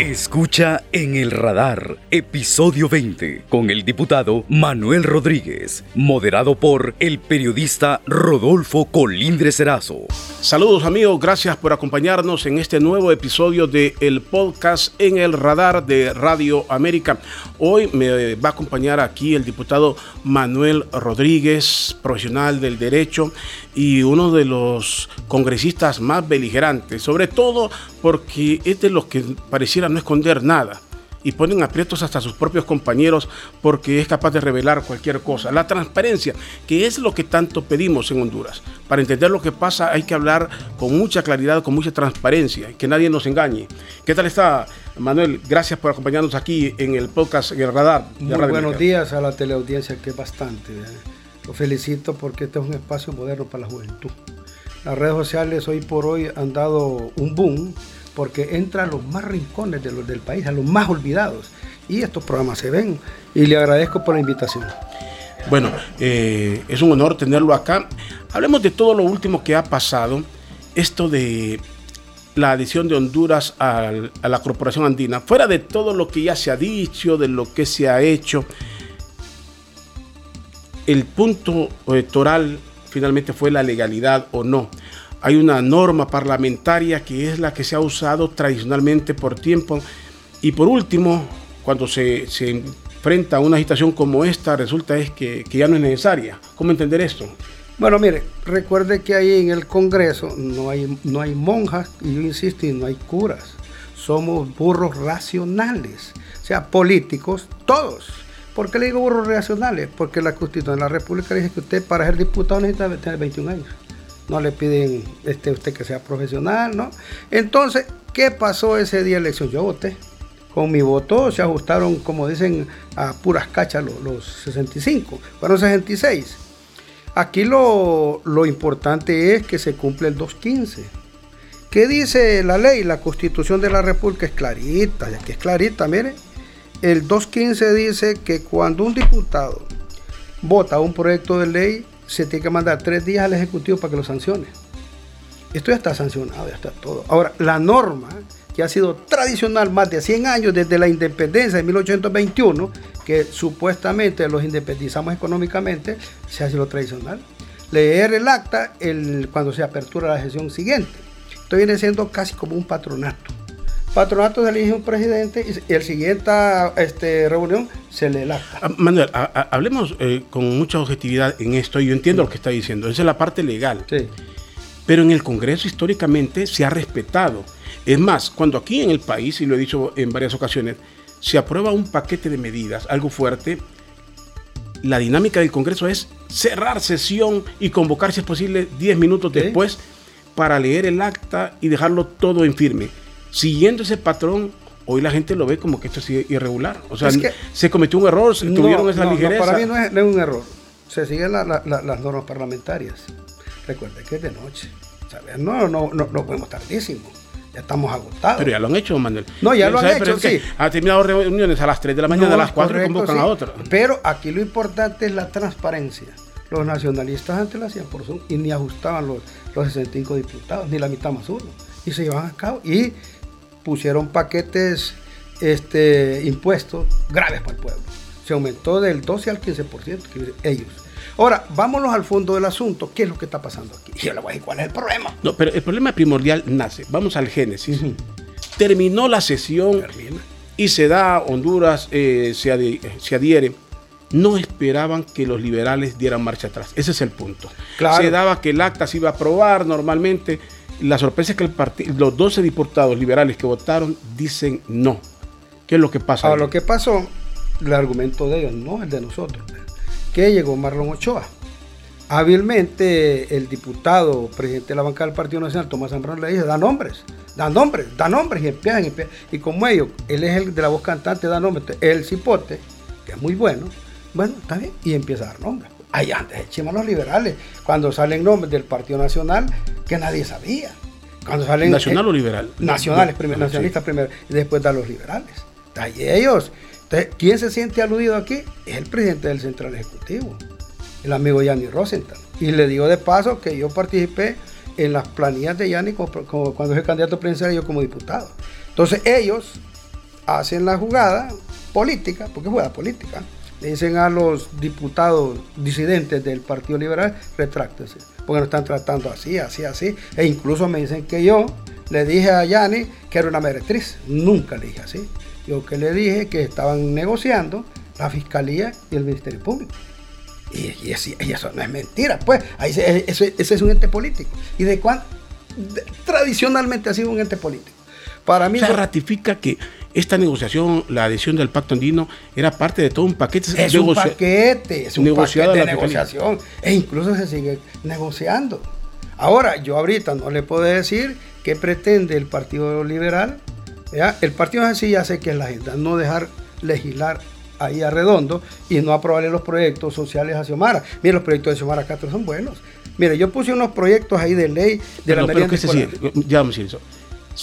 Escucha en el radar, episodio 20, con el diputado Manuel Rodríguez, moderado por el periodista Rodolfo Colindre Serazo. Saludos amigos, gracias por acompañarnos en este nuevo episodio de el podcast en el radar de Radio América. Hoy me va a acompañar aquí el diputado Manuel Rodríguez, profesional del derecho y uno de los congresistas más beligerantes, sobre todo porque es de los que pareciera no esconder nada y ponen aprietos hasta sus propios compañeros porque es capaz de revelar cualquier cosa. La transparencia, que es lo que tanto pedimos en Honduras. Para entender lo que pasa hay que hablar con mucha claridad, con mucha transparencia, que nadie nos engañe. ¿Qué tal está, Manuel? Gracias por acompañarnos aquí en el podcast en el radar. Muy buenos días a la teleaudiencia, que es bastante. ¿eh? Lo felicito porque este es un espacio moderno para la juventud. Las redes sociales hoy por hoy han dado un boom porque entra a los más rincones del país, a los más olvidados. Y estos programas se ven. Y le agradezco por la invitación. Bueno, eh, es un honor tenerlo acá. Hablemos de todo lo último que ha pasado. Esto de la adición de Honduras a, a la Corporación Andina. Fuera de todo lo que ya se ha dicho, de lo que se ha hecho. El punto electoral finalmente fue la legalidad o no hay una norma parlamentaria que es la que se ha usado tradicionalmente por tiempo. Y por último, cuando se, enfrenta a una agitación como esta, resulta es que, ya no es necesaria. ¿Cómo entender esto? Bueno, mire, recuerde que ahí en el Congreso no hay, no hay monjas, y yo insisto, y no hay curas. Somos burros racionales, o sea, políticos, todos. ¿Por qué le digo burros racionales? Porque la Constitución de la República dice que usted para ser diputado necesita tener 21 años no le piden este, usted que sea profesional, ¿no? Entonces, ¿qué pasó ese día de elección? Yo voté. Con mi voto se ajustaron, como dicen, a puras cachas los, 65, fueron 66. Aquí lo, lo importante es que se cumple el 215. ¿Qué dice la ley? La constitución de la República es clarita, ya que es clarita, mire. El 215 dice que cuando un diputado vota un proyecto de ley, se tiene que mandar tres días al Ejecutivo para que lo sancione. Esto ya está sancionado, ya está todo. Ahora, la norma que ha sido tradicional más de 100 años desde la independencia de 1821, que supuestamente los independizamos económicamente, se hace lo tradicional. Leer el acta cuando se apertura la sesión siguiente. Esto viene siendo casi como un patronato patronato se elige un presidente y el siguiente este, reunión se le lacta. Ah, Manuel, hablemos eh, con mucha objetividad en esto. Yo entiendo lo que está diciendo. Esa es la parte legal. Sí. Pero en el Congreso históricamente se ha respetado. Es más, cuando aquí en el país, y lo he dicho en varias ocasiones, se aprueba un paquete de medidas, algo fuerte, la dinámica del Congreso es cerrar sesión y convocar, si es posible, 10 minutos después para leer el acta y dejarlo todo en firme siguiendo ese patrón, hoy la gente lo ve como que esto es irregular. O sea, se cometió un error, se tuvieron esa ligereza. para mí no es, un error. Se siguen las normas parlamentarias. Recuerde que es de noche. No, no, no, no podemos tardísimo. Ya estamos agotados. Pero ya lo han hecho, Manuel. No, ya lo han hecho, sí. Ha terminado reuniones a las 3 de la mañana, a las 4 y convocan a otra. Pero aquí lo importante es la transparencia. Los nacionalistas antes lo hacían por Zoom y ni ajustaban los, los 65 diputados, ni la mitad más uno. Y se llevaban a cabo. Y pusieron paquetes este, impuestos graves para el pueblo. Se aumentó del 12 al 15%, ellos. Ahora, vámonos al fondo del asunto. ¿Qué es lo que está pasando aquí? Y yo le voy a decir cuál es el problema. No, pero el problema primordial nace. Vamos al génesis. Terminó la sesión y se da, Honduras eh, se, se, adhiere. No esperaban que los liberales dieran marcha atrás. Ese es el punto. Se daba que el acta se iba a aprobar normalmente la sorpresa es que el los 12 diputados liberales que votaron dicen no. ¿Qué es lo que pasa? Ahora, lo que pasó, el argumento de ellos, no el de nosotros, que llegó Marlon Ochoa. Hábilmente el diputado, presidente de la bancada del Partido Nacional, Tomás Zambrano, le dice, da nombres, da nombres, da nombres, y empiezan, y, y como ellos, él es el de la voz cantante, da nombres, el cipote, que es muy bueno, bueno, está bien, y empieza a dar nombres. Ahí antes echemos los liberales, cuando salen nombres del Partido Nacional que nadie sabía. Cuando salen, ¿Nacional o liberal? Nacionales primero, nacionalistas primero, y después dan los liberales. Ahí ellos. Entonces, ¿quién se siente aludido aquí? Es el presidente del Central Ejecutivo, el amigo Yanni Rosenthal. Y le digo de paso que yo participé en las planillas de Yanni cuando fue candidato presidencial yo como diputado. Entonces ellos hacen la jugada política, porque es jugada política. Le dicen a los diputados disidentes del Partido Liberal, retráctense, porque nos están tratando así, así, así. E incluso me dicen que yo le dije a Yani que era una meretriz. Nunca le dije así. Yo que le dije que estaban negociando la Fiscalía y el Ministerio Público. Y, eso no es mentira, pues. Ahí ese, es un ente político. ¿Y de cuándo? tradicionalmente ha sido un ente político. Para mí. Se ratifica que esta negociación, la adhesión del pacto andino, era parte de todo un paquete. Es un paquete, es un paquete de negociación. E incluso se sigue negociando. Ahora, yo ahorita no le puedo decir qué pretende el Partido Liberal. El Partido así ya sé que es la agenda, no dejar legislar ahí a redondo y no aprobarle los proyectos sociales a Xiomara. Mire, los proyectos de Xiomara Castro son buenos. Mire, yo puse unos proyectos ahí de ley de la pero se sigue, ya decir eso.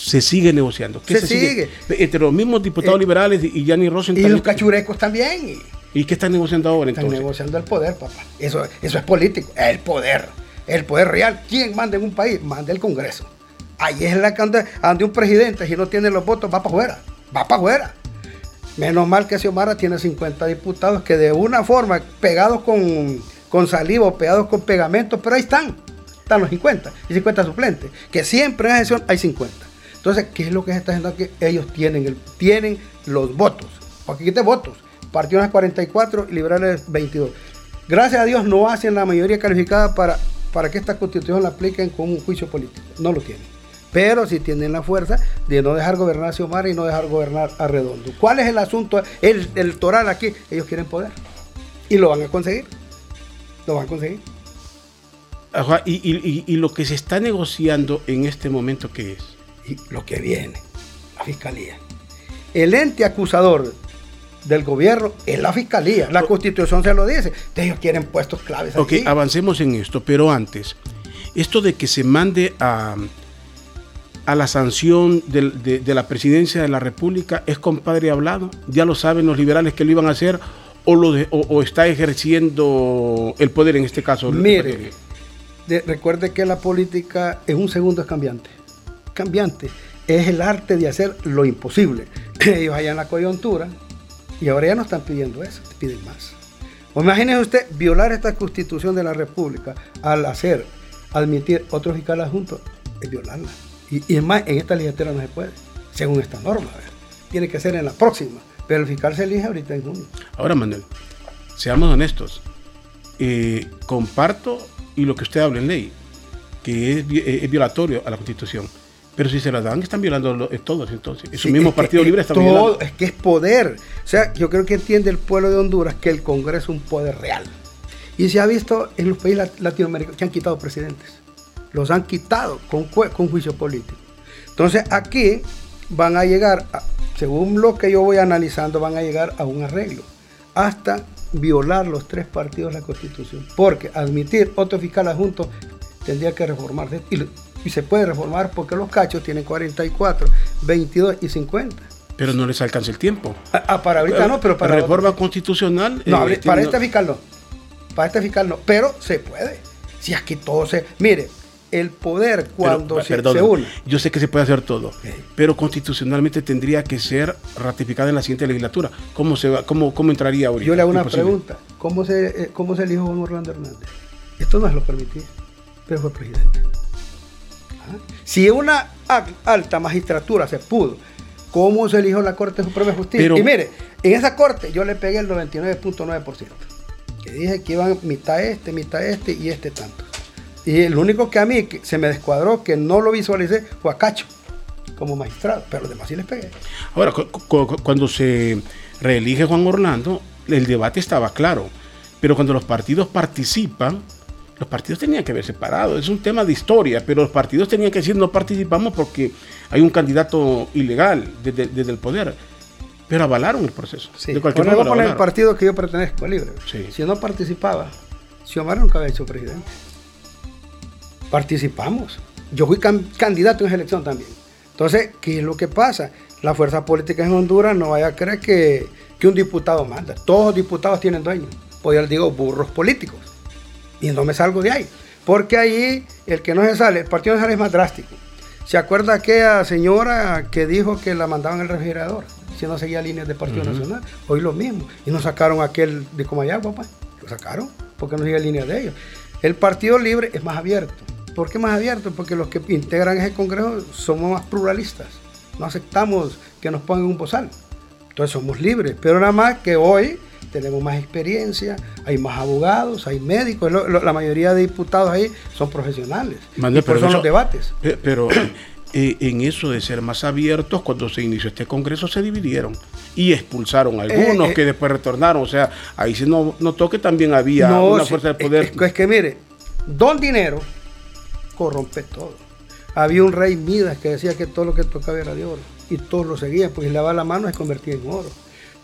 Se sigue negociando. Se, sigue? Entre los mismos diputados eh, liberales y Yanni Rosen. Y los cachurecos también. ¿Y qué están negociando ahora entonces? Están negociando el poder, papá. Eso, eso es político. El poder. El poder real. ¿Quién manda en un país? Manda el Congreso. Ahí es la donde un presidente, si no tiene los votos, va para afuera. Va para afuera. Menos mal que Xiomara tiene 50 diputados que de una forma, pegados con, con saliva o pegados con pegamento, pero ahí están. Están los 50 y 50 suplentes. Que siempre en la sesión hay 50. Entonces, ¿qué es lo que se está haciendo aquí? Ellos tienen, el, tienen los votos. Porque quite votos. Partidos 44 y liberales 22. Gracias a Dios no hacen la mayoría calificada para, para que esta constitución la apliquen con un juicio político. No lo tienen pero si tienen la fuerza de no dejar gobernar a Xiomara y no dejar gobernar a Redondo. ¿Cuál es el asunto el electoral aquí? Ellos quieren poder y lo van a conseguir. Lo van a conseguir. y, lo que se está negociando en este momento, ¿qué es? Y lo que viene, la fiscalía. El ente acusador del gobierno es la fiscalía. La constitución se lo dice. Ellos quieren puestos claves. Ok, avancemos en esto, pero antes, esto de que se mande a a la sanción de, la presidencia de la República es compadre hablado. Ya lo saben los liberales que lo iban a hacer o, lo está ejerciendo el poder en este caso. Mire, recuerde que la política en un segundo es cambiante. Cambiante. Es el arte de hacer lo imposible. Ellos allá en la coyuntura y ahora ya no están pidiendo eso, piden más. O imagínese usted violar esta constitución de la República al hacer, admitir otros fiscales juntos, es violarla. Y, es más, en esta legislatura no se puede, según esta norma. Tiene que ser en la próxima. Pero el fiscal se elige ahorita en junio. Ahora, Manuel, seamos honestos. Eh, comparto y lo que usted habla en ley, que es, violatorio a la Constitución. Pero si se la dan, están violando todos entonces. Es un mismo Partido Libre está violando. Es que es poder. O sea, yo creo que entiende el pueblo de Honduras que el Congreso es un poder real. Y se ha visto en los países latinoamericanos que han quitado presidentes los han quitado con, con juicio político. Entonces aquí van a llegar, según lo que yo voy analizando, van a llegar a un arreglo, hasta violar los tres partidos de la Constitución. Porque admitir otro fiscal adjunto tendría que reformarse. Y, se puede reformar porque los cachos tienen 44, 22 y 50. Pero no les alcanza el tiempo. Ah, ah para ahorita no, pero para... Reforma constitucional... No, eh, para este fiscal no. Para este fiscal no. Pero se puede. Si aquí todo se... Mire, el poder cuando se, une. Yo sé que se puede hacer todo, pero constitucionalmente tendría que ser ratificada en la siguiente legislatura. ¿Cómo, se va, cómo, cómo entraría ahorita? Yo le hago una pregunta. ¿Cómo se, eh, ¿Cómo se elijo Juan Orlando Hernández? Esto no es lo permitía, pero fue presidente. Si una alta magistratura se pudo, ¿cómo se eligió la Corte Suprema de Justicia? y mire, en esa Corte yo le pegué el 99.9%. Que dije que iban mitad este, mitad este y este tanto. Y el único que a mí se me descuadró, que no lo visualicé, fue a Cacho, como magistrado, pero los demás sí les pegué. Ahora, cuando se reelige Juan Orlando, el debate estaba claro, pero cuando los partidos participan, los partidos tenían que haber separado. Es un tema de historia, pero los partidos tenían que decir no participamos porque hay un candidato ilegal desde, el poder. Pero avalaron el proceso. Sí. De cualquier modo, el partido que yo pertenezco, libre. Si no participaba, Xiomara nunca había hecho presidente participamos. Yo fui candidato en esa elección también. Entonces, ¿qué es lo que pasa? La fuerza política en Honduras no vaya a creer que, un diputado manda. Todos los diputados tienen dueños. Pues yo les digo burros políticos. Y no me salgo de ahí. Porque ahí el que no se sale, el partido no sale es más drástico. ¿Se acuerda aquella señora que dijo que la mandaban al refrigerador? si no seguía líneas de Partido Nacional. Hoy lo mismo. Y nos sacaron aquel de Comayagua, pues. Lo sacaron porque no seguía líneas de ellos. El Partido Libre es más abierto. ¿Por qué más abierto? Porque los que integran ese Congreso somos más pluralistas. No aceptamos que nos pongan un bozal. Entonces somos libres. Pero nada más que hoy tenemos más experiencia, hay más abogados, hay médicos, la mayoría de diputados ahí son profesionales. y por eso los debates. Pero eh, en eso de ser más abiertos, cuando se inició este Congreso se dividieron y expulsaron a algunos eh, eh, que después retornaron. O sea, ahí se notó que también había una fuerza de poder. Es, que mire, don dinero corrompe todo. Había un rey Midas que decía que todo lo que tocaba era de oro y todos lo seguían, porque daba la mano se convertía en oro.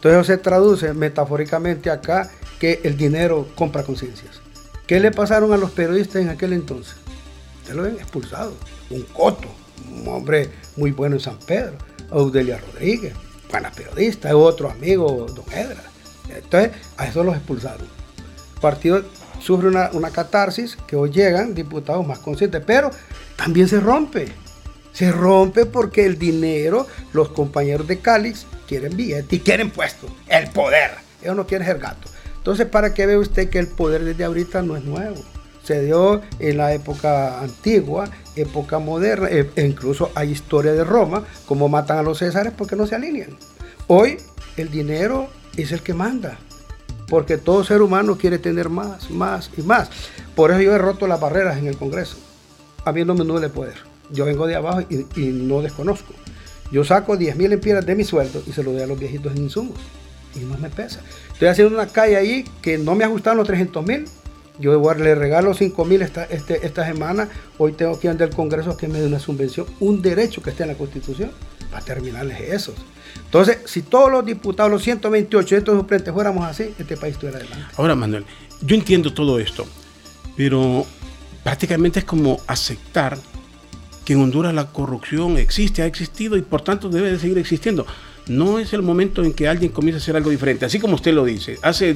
Entonces eso se traduce metafóricamente acá que el dinero compra conciencias. ¿Qué le pasaron a los periodistas en aquel entonces? Se lo habían expulsado. Un coto, un hombre muy bueno en San Pedro. Audelia Rodríguez, buena periodista, otro amigo, don Edra. Entonces, a eso los expulsaron. El partido sufre una, una catarsis que hoy llegan diputados más conscientes, pero también se rompe. Se rompe porque el dinero, los compañeros de Calix quieren billete y quieren puesto, el poder. Ellos no quieren ser gato. Entonces, ¿para qué ve usted que el poder desde ahorita no es nuevo? Se dio en la época antigua, época moderna, e incluso hay historia de Roma, como matan a los césares porque no se alinean. Hoy el dinero es el que manda, porque todo ser humano quiere tener más, más y más. Por eso yo he roto las barreras en el Congreso, habiéndome no de poder. Yo vengo de abajo y, no desconozco. Yo saco 10 mil empiras de mi sueldo y se lo doy a los viejitos en insumos. Y no me pesa. Estoy haciendo una calle ahí que no me ajustaron los 300 mil. Yo le regalo 5 mil esta, este, esta semana. Hoy tengo que ir al Congreso que me dé una subvención, un derecho que esté en la Constitución, para terminarles esos. Entonces, si todos los diputados, los 128 de estos suplentes fuéramos así, este país estuviera adelante. Ahora, Manuel, yo entiendo todo esto, pero prácticamente es como aceptar que en Honduras la corrupción existe, ha existido y por tanto debe de seguir existiendo. No es el momento en que alguien comience a hacer algo diferente, así como usted lo dice, hace,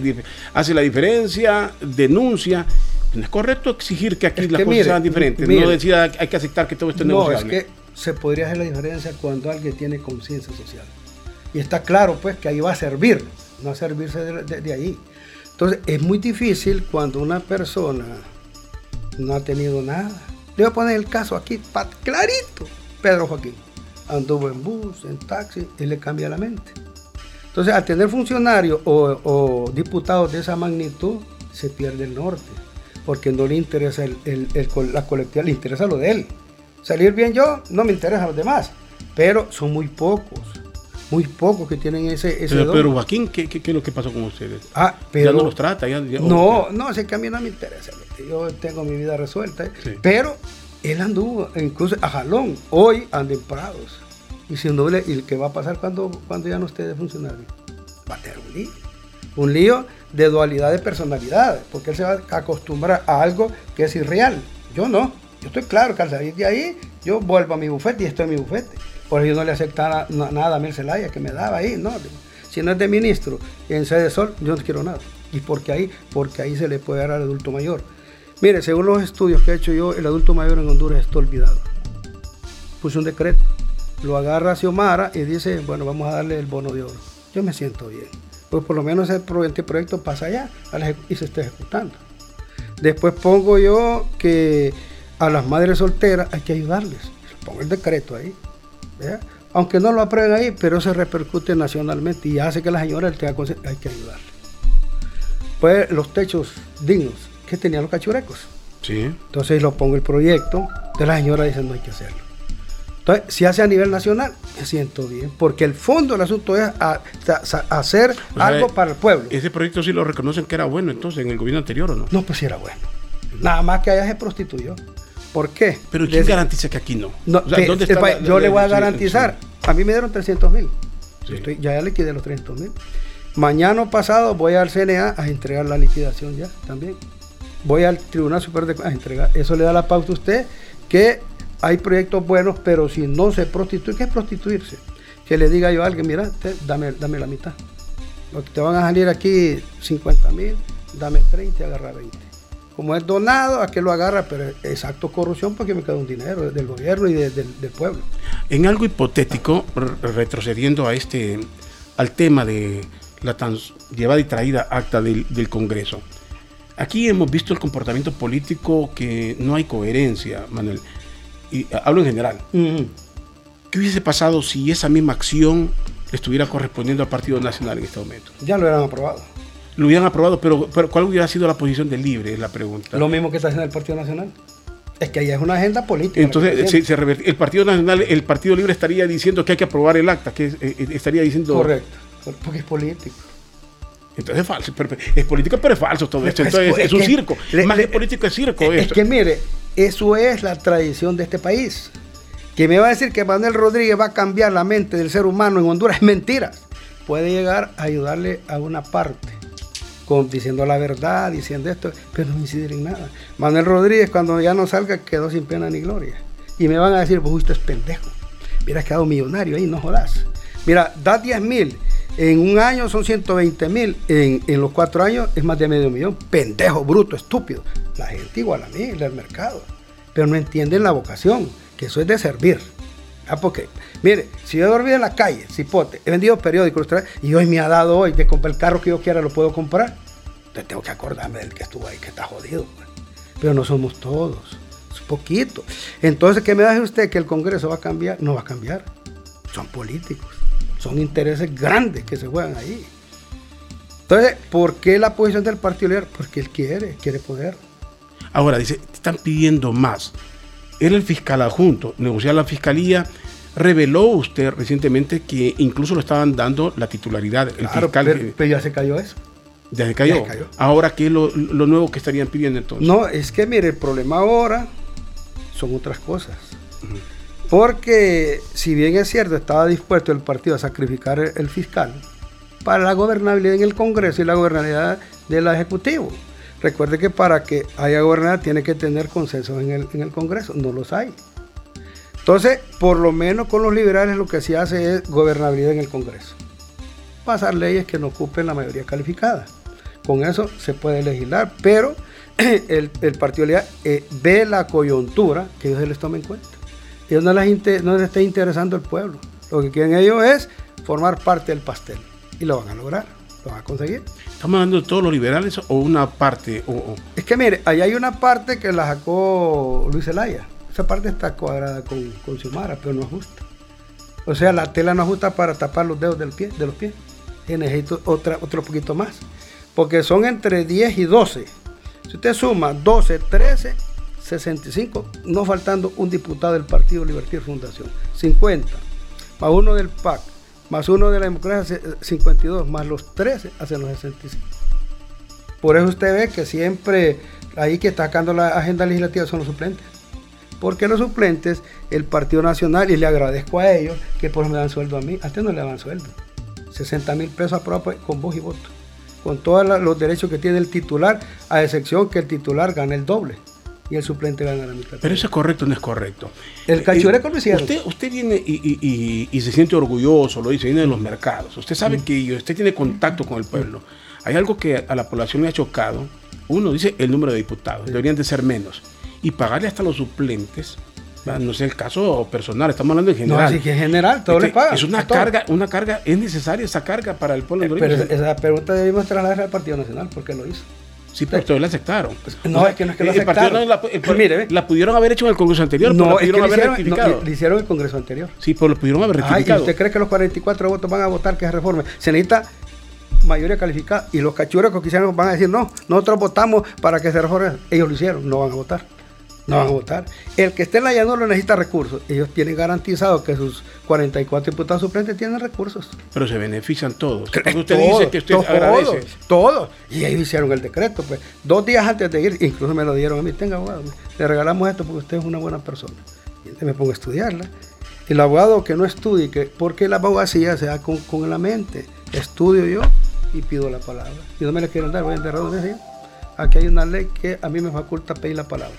hace la diferencia, denuncia. No es correcto exigir que aquí las cosas sean diferentes, no decida hay que aceptar que todo esto es No, es que se podría hacer la diferencia cuando alguien tiene conciencia social. Y está claro pues que ahí va a servir, no a servirse de, de ahí. Entonces es muy difícil cuando una persona no ha tenido nada le voy a poner el caso aquí, clarito. Pedro Joaquín anduvo en bus, en taxi, y le cambia la mente. Entonces, al tener funcionarios o, diputados de esa magnitud, se pierde el norte, porque no le interesa la colectividad, le interesa lo de él. Salir bien yo, no me interesa a los demás, pero son muy pocos, muy pocos que tienen ese, ese pero, Joaquín, ¿qué, ¿qué, es lo que pasó con ustedes? Ah, pero, ya no los trata, ya, no, no, que a mí no me interesa yo tengo mi vida resuelta. ¿eh? Pero él anduvo, incluso a jalón, hoy anda en Prados. Y si no, ¿y qué va a pasar cuando, cuando ya no esté de funcionario? Va a tener un lío. Un lío de dualidad de personalidad, porque él se va a acostumbrar a algo que es irreal. Yo no. Yo estoy claro que al salir de ahí, yo vuelvo a mi bufete y estoy en mi bufete. Por eso yo no le aceptaba nada a Mel Zelaya que me daba ahí. No, si no es de ministro en sede sol, yo no quiero nada. Y porque ahí, porque ahí se le puede dar al adulto mayor. Mire, según los estudios que he hecho yo, el adulto mayor en Honduras está olvidado. Puse un decreto, lo agarra Xiomara y dice, bueno, vamos a darle el bono de oro. Yo me siento bien. Pues por lo menos ese proyecto pasa allá y se está ejecutando. Después pongo yo que a las madres solteras hay que ayudarles. Pongo el decreto ahí. Aunque no lo aprueben ahí, pero se repercute nacionalmente y hace que la señora hay que ayudarle. Pues los techos dignos que tenían los cachurecos. Sí. Entonces lo pongo el proyecto, de la señora dice no hay que hacerlo. Entonces, si hace a nivel nacional, me siento bien, porque el fondo del asunto es hacer algo para el pueblo. Ese proyecto sí lo reconocen que era bueno entonces en el gobierno anterior o no? No, pues sí era bueno. Nada más que allá se prostituyó. ¿Por qué? Pero ¿quién garantiza que aquí no? yo le voy a garantizar. A mí me dieron 300 mil. Ya, ya liquidé los 300 mil. Mañana pasado voy al CNA a entregar la liquidación ya también voy al Tribunal Superior de a entregar. Eso le da la pauta a usted que hay proyectos buenos, pero si no se prostituye, ¿qué es prostituirse? Que le diga yo a alguien, mira, dame, dame la mitad. Porque te van a salir aquí 50 mil, dame 30 y agarra 20. Como es donado, a que lo agarra, pero es acto corrupción porque me queda un dinero del gobierno y del pueblo. En algo hipotético, retrocediendo a este, al tema de la tan llevada y traída acta del, Congreso. Aquí hemos visto el comportamiento político que no hay coherencia, Manuel. Y hablo en general. ¿Qué hubiese pasado si esa misma acción le estuviera correspondiendo al Partido Nacional en este momento? Ya lo hubieran aprobado. Lo hubieran aprobado, pero, pero ¿cuál hubiera sido la posición del libre? Es la pregunta. Lo mismo que está haciendo el Partido Nacional. Es que ahí es una agenda política. Entonces, se, el Partido Nacional, el Partido Libre estaría diciendo que hay que aprobar el acta, que eh, eh, estaría diciendo. Correcto, porque es político. Entonces es falso, es político, pero es falso todo esto. Entonces es, un circo. Más que político es circo. Es, que mire, eso es la tradición de este país. Que me va a decir que Manuel Rodríguez va a cambiar la mente del ser humano en Honduras es mentira. Puede llegar a ayudarle a una parte diciendo la verdad, diciendo esto, pero no incidir en nada. Manuel Rodríguez, cuando ya no salga, quedó sin pena ni gloria. Y me van a decir, pues usted es pendejo. Mira, quedado millonario ahí, no jodas. Mira, da 10 mil. En un año son 120 mil. En, los cuatro años es más de medio millón. Pendejo, bruto, estúpido. La gente igual a mí, del mercado. Pero no entienden la vocación, que eso es de servir. Ah, porque, mire, si yo he dormido en la calle, cipote, he vendido periódicos y hoy me ha dado hoy de comprar el carro que yo quiera, lo puedo comprar. Entonces tengo que acordarme del que estuvo ahí, que está jodido. Pues. Pero no somos todos, es poquito. Entonces, ¿qué me dice usted que el Congreso va a cambiar? No va a cambiar. Son políticos, son intereses grandes que se juegan ahí. Entonces, ¿por qué la posición del Partido Liberal? Porque él quiere, quiere poder. Ahora, dice, están pidiendo más era el fiscal adjunto, negociar la fiscalía. Reveló usted recientemente que incluso lo estaban dando la titularidad. El fiscal pero, ya se cayó eso. Ya se cayó. Ahora, ¿qué es lo, nuevo que estarían pidiendo entonces? No, es que mire, el problema ahora son otras cosas. Porque, si bien es cierto, estaba dispuesto el partido a sacrificar el fiscal para la gobernabilidad en el Congreso y la gobernabilidad del Ejecutivo. Recuerde que para que haya gobernabilidad tiene que tener consenso en el, Congreso, no los hay. Entonces, por lo menos con los liberales lo que se hace es gobernabilidad en el Congreso. Pasar leyes que no ocupen la mayoría calificada. Con eso se puede legislar, pero el, Partido Liberal eh, ve la coyuntura que ellos se les tomen en cuenta. Ellos no les, no les está interesando el pueblo. Lo que quieren ellos es formar parte del pastel y lo van a lograr a conseguir. ¿Estamos hablando de todos los liberales o una parte? O, Es que mire, ahí hay una parte que la sacó Luis Zelaya. Esa parte está cuadrada con, con pero no ajusta. O sea, la tela no ajusta para tapar los dedos del pie, de los pies. Y necesito otra, otro poquito más. Porque son entre 10 y 12. Si usted suma 12, 13, 65, no faltando un diputado del Partido Libertad Fundación. 50, más uno del PAC, más uno de la democracia 52, más los 13 hacen los 65. Por eso usted ve que siempre ahí que está sacando la agenda legislativa son los suplentes. Porque los suplentes, el Partido Nacional, y le agradezco a ellos que por eso me dan sueldo a mí, a usted no le dan sueldo. 60 mil pesos aprobados con voz y voto. Con todos los derechos que tiene el titular, a excepción que el titular gane el doble y el suplente gana la mitad. Pero eso es correcto o no es correcto. El cachureco lo hicieron. Usted, usted viene y, se siente orgulloso, lo dice, viene de los mercados. Usted sabe mm. que usted tiene contacto con el pueblo. Hay algo que a la población le ha chocado. Uno dice el número de diputados, deberían de ser menos. Y pagarle hasta los suplentes, no sé el caso personal, estamos hablando en general. No, así que en general, todo le paga. Es una carga, una carga, es necesaria esa carga para el pueblo. Eh, pero esa pregunta debimos trasladarla al Partido Nacional, porque lo hizo. Sí, pero todos la aceptaron. Pues, no, es que no es que lo aceptaron. La, Mire, la pudieron haber hecho en el Congreso anterior, no, pero la pudieron haber hicieron, rectificado. le hicieron el Congreso anterior. Sí, pero lo pudieron haber rectificado. ¿y usted cree que los 44 votos van a votar que se reforme? Se necesita mayoría calificada y los cachurecos que quisieron van a decir, no, nosotros votamos para que se reforme. Ellos lo hicieron, no van a votar no van a votar. El que esté en la llanura necesita recursos. Ellos tienen garantizado que sus 44 diputados suplentes tienen recursos. Pero se benefician todos. Porque usted dice que usted agradece. Todos, Y ellos hicieron el decreto. pues Dos días antes de ir, incluso me lo dieron a mí. Tenga abogado, le regalamos esto porque usted es una buena persona. Y me pongo a estudiarla. El abogado que no estudie, que, porque la abogacía se da con, con la mente. Estudio yo y pido la palabra. Y no me la quieren dar, voy a enterrar Aquí hay una ley que a mí me faculta pedir la palabra.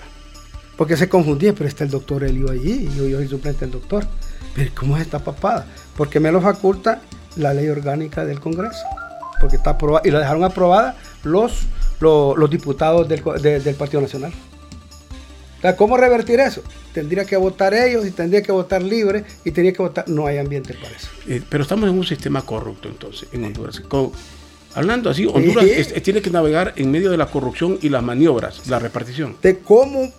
Porque se confundía, pero está el doctor Elio allí, y yo, yo soy suplente del doctor. Pero ¿cómo es esta papada? Porque me lo faculta la ley orgánica del Congreso. Porque está aprobada, y la dejaron aprobada los, los, diputados del, Partido Nacional. ¿Cómo revertir eso? Tendría que votar ellos y tendría que votar libre y tendría que votar. No hay ambiente para eso. Eh, pero estamos en un sistema corrupto entonces, en Honduras. hablando así, Honduras tiene que navegar en medio de la corrupción y las maniobras, la repartición. De cómo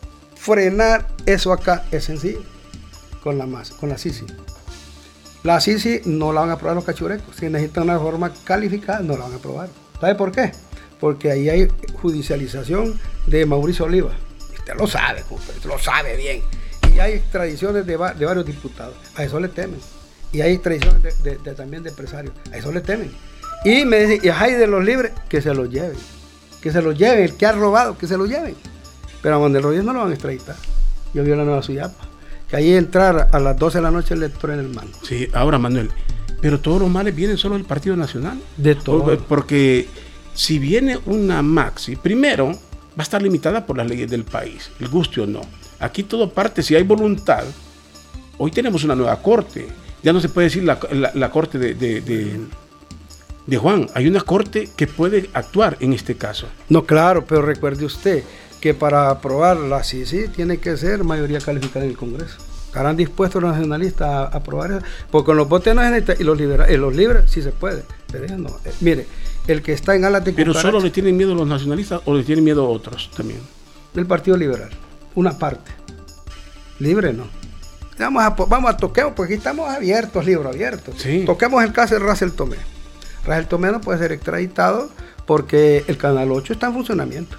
frenar eso acá es sencillo con la masa, con la CICI. La CICI no la van a aprobar los cachurecos. Si necesitan una forma calificada, no la van a aprobar. ¿Sabe por qué? Porque ahí hay judicialización de Mauricio Oliva. Usted lo sabe, usted lo sabe bien. Y hay extradiciones de, varios diputados. A eso le temen. Y hay extradiciones también de empresarios. A eso le temen. Y me dicen, y hay de los libres, que se los lleven. Que se los lleven. El que ha robado, que se los lleven. Pero a Manuel Rodríguez no lo van a extraditar. Yo vi la nueva Suyapa. Que ahí entrar a las 12 de la noche el lector en el mando. Sí, ahora Manuel, pero todos los males vienen solo del Partido Nacional. De todo. Porque si viene una maxi, primero va a estar limitada por las leyes del país, el guste o no. Aquí todo parte, si hay voluntad. Hoy tenemos una nueva corte. Ya no se puede decir la, corte de, de Juan. Hay una corte que puede actuar en este caso. No, claro, pero recuerde usted, que para aprobar la CICI tiene que ser mayoría calificada en el Congreso. ¿Estarán dispuestos los nacionalistas a, aprobar eso? Porque con los votos nacionalistas y los, liberales, los libres sí se puede, pero ellos no. Eh, mire, el que está en alas de ¿Pero solo le tienen miedo los nacionalistas o le tienen miedo a otros también? Del Partido Liberal, una parte. Libre no. Vamos a, vamos a toquemos, porque aquí estamos abiertos, libro abiertos. Toquemos el caso de Russell Tomé. Russell Tomé no puede ser extraditado porque el Canal 8 está en funcionamiento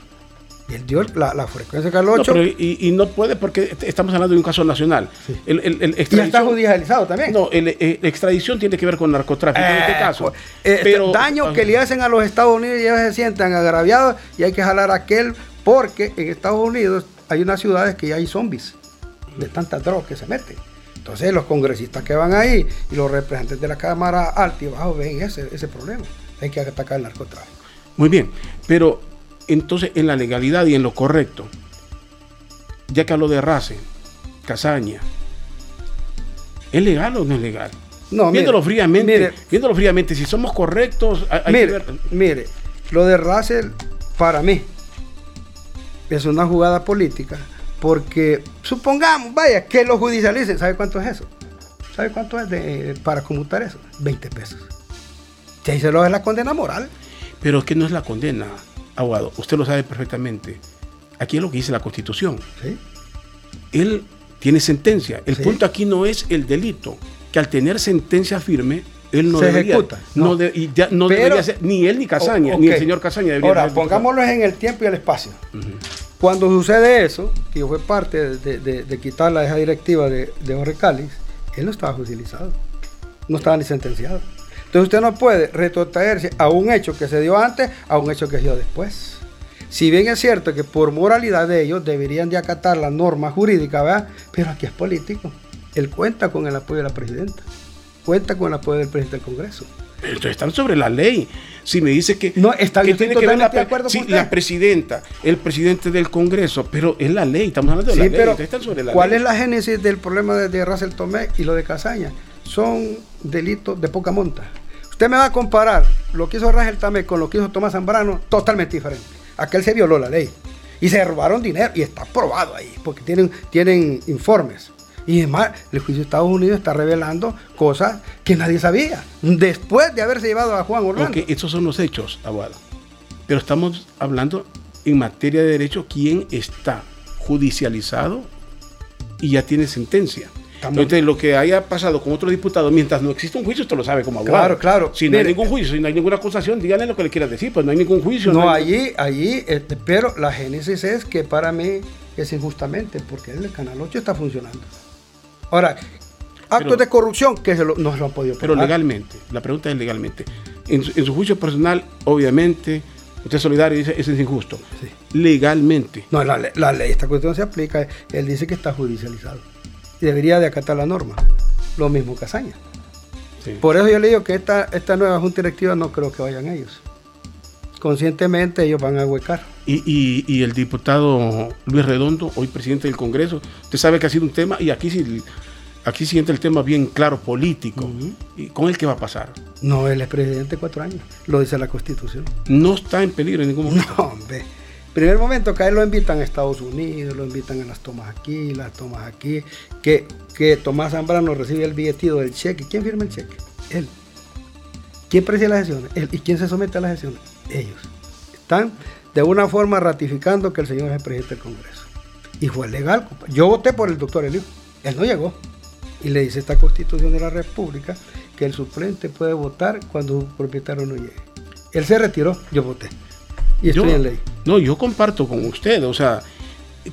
él dio la, frecuencia Carlos 8. y, no puede porque estamos hablando de un caso nacional. El, el, y está judicializado también. No, la extradición tiene que ver con narcotráfico en este eh, caso. Pues, eh, pero, daño que le hacen a los Estados Unidos y ellos se sientan agraviados y hay que jalar a aquel porque en Estados Unidos hay unas ciudades que ya hay zombies de tantas drogas que se meten. Entonces los congresistas que van ahí y los representantes de la Cámara Alta y Bajo ven ese, ese problema. Hay que atacar el narcotráfico. Muy bien, pero entonces en la legalidad y en lo correcto. Ya que hablo de Race, Casaña, ¿es legal o no es legal? No, viéndolo fríamente, viéndolo fríamente, si somos correctos, hay, mire, que ver. Mire, lo de Russell, para mí, es una jugada política, porque supongamos, vaya, que lo judicialicen, ¿sabe cuánto es eso? ¿Sabe cuánto es de, para conmutar eso? 20 pesos. Si ahí se lo es la condena moral. Pero es que no es la condena abogado, usted lo sabe perfectamente. Aquí es lo que dice la Constitución. Él tiene sentencia. El punto aquí no es el delito, que al tener sentencia firme, él no se debería, ejecuta. No, no debería ser, ni él ni Casaña, ni el señor Casaña debería Ahora, pongámoslo en el tiempo y el espacio. Cuando sucede eso, que fue parte de, quitar la directiva de, de Jorge Cáliz, él no estaba judicializado, no estaba ni sentenciado. Entonces usted no puede retrotraerse a un hecho que se dio antes a un hecho que se dio después. Si bien es cierto que por moralidad de ellos deberían de acatar la norma jurídica, ¿verdad? Pero aquí es político. Él cuenta con el apoyo de la presidenta. Cuenta con el apoyo del presidente del Congreso. Entonces están sobre la ley. Si me dice que, no, está que tiene que ver la, sí, la presidenta, el presidente del Congreso, pero es la ley, estamos hablando de la ley. Pero están sobre la ¿Cuál es la génesis del problema de, de Russell Tomé y lo de Casaña? Son delitos de poca monta. Usted me va a comparar lo que hizo Rangel Tamé con lo que hizo Tomás Zambrano, totalmente diferente. Aquel se violó la ley y se robaron dinero y está probado ahí, porque tienen, tienen informes. Y además, el juicio de Estados Unidos está revelando cosas que nadie sabía, después de haberse llevado a Juan Orlando. Porque estos son los hechos, abogado. Pero estamos hablando en materia de derecho, quién está judicializado y ya tiene sentencia. Entonces, lo que haya pasado con otro diputado, mientras no existe un juicio, usted lo sabe como abogado. Claro, claro. Si no hay ningún juicio, si no hay ninguna acusación, díganle lo que le quiera decir, pues no hay ningún juicio. No, allí, allí, este, pero la génesis es que para mí es injustamente, porque el Canal 8 está funcionando. Ahora, actos de corrupción que se lo, no se lo han podido Pero legalmente, la pregunta es legalmente. En, su juicio personal, obviamente, usted es solidario y dice, eso es injusto. Legalmente. No, la, la ley, esta cuestión se aplica, él dice que está judicializado debería de acatar la norma. Lo mismo Casaña. Por eso yo le digo que esta, esta nueva junta directiva no creo que vayan ellos. Conscientemente ellos van a huecar. Y, el diputado Luis Redondo, hoy presidente del Congreso, usted sabe que ha sido un tema, y aquí sí, aquí siente el tema bien claro, político. ¿Y con él qué va a pasar? No, él es presidente cuatro años, lo dice la Constitución. No está en peligro en ningún momento. No, hombre. Primer momento que a él lo invitan a Estados Unidos, lo invitan a las tomas aquí, las tomas aquí, que, que Tomás Zambrano recibe el billetido del cheque. ¿Quién firma el cheque? Él. ¿Quién preside las sesiones? Él. ¿Y quién se somete a las sesiones? Ellos. Están de una forma ratificando que el señor es el presidente del Congreso. Y fue legal. Yo voté por el doctor Elio. Él no llegó. Y le dice esta constitución de la República que el suplente puede votar cuando un propietario no llegue. Él se retiró, yo voté. Y estoy Yo- en ley. No, yo comparto con usted, o sea,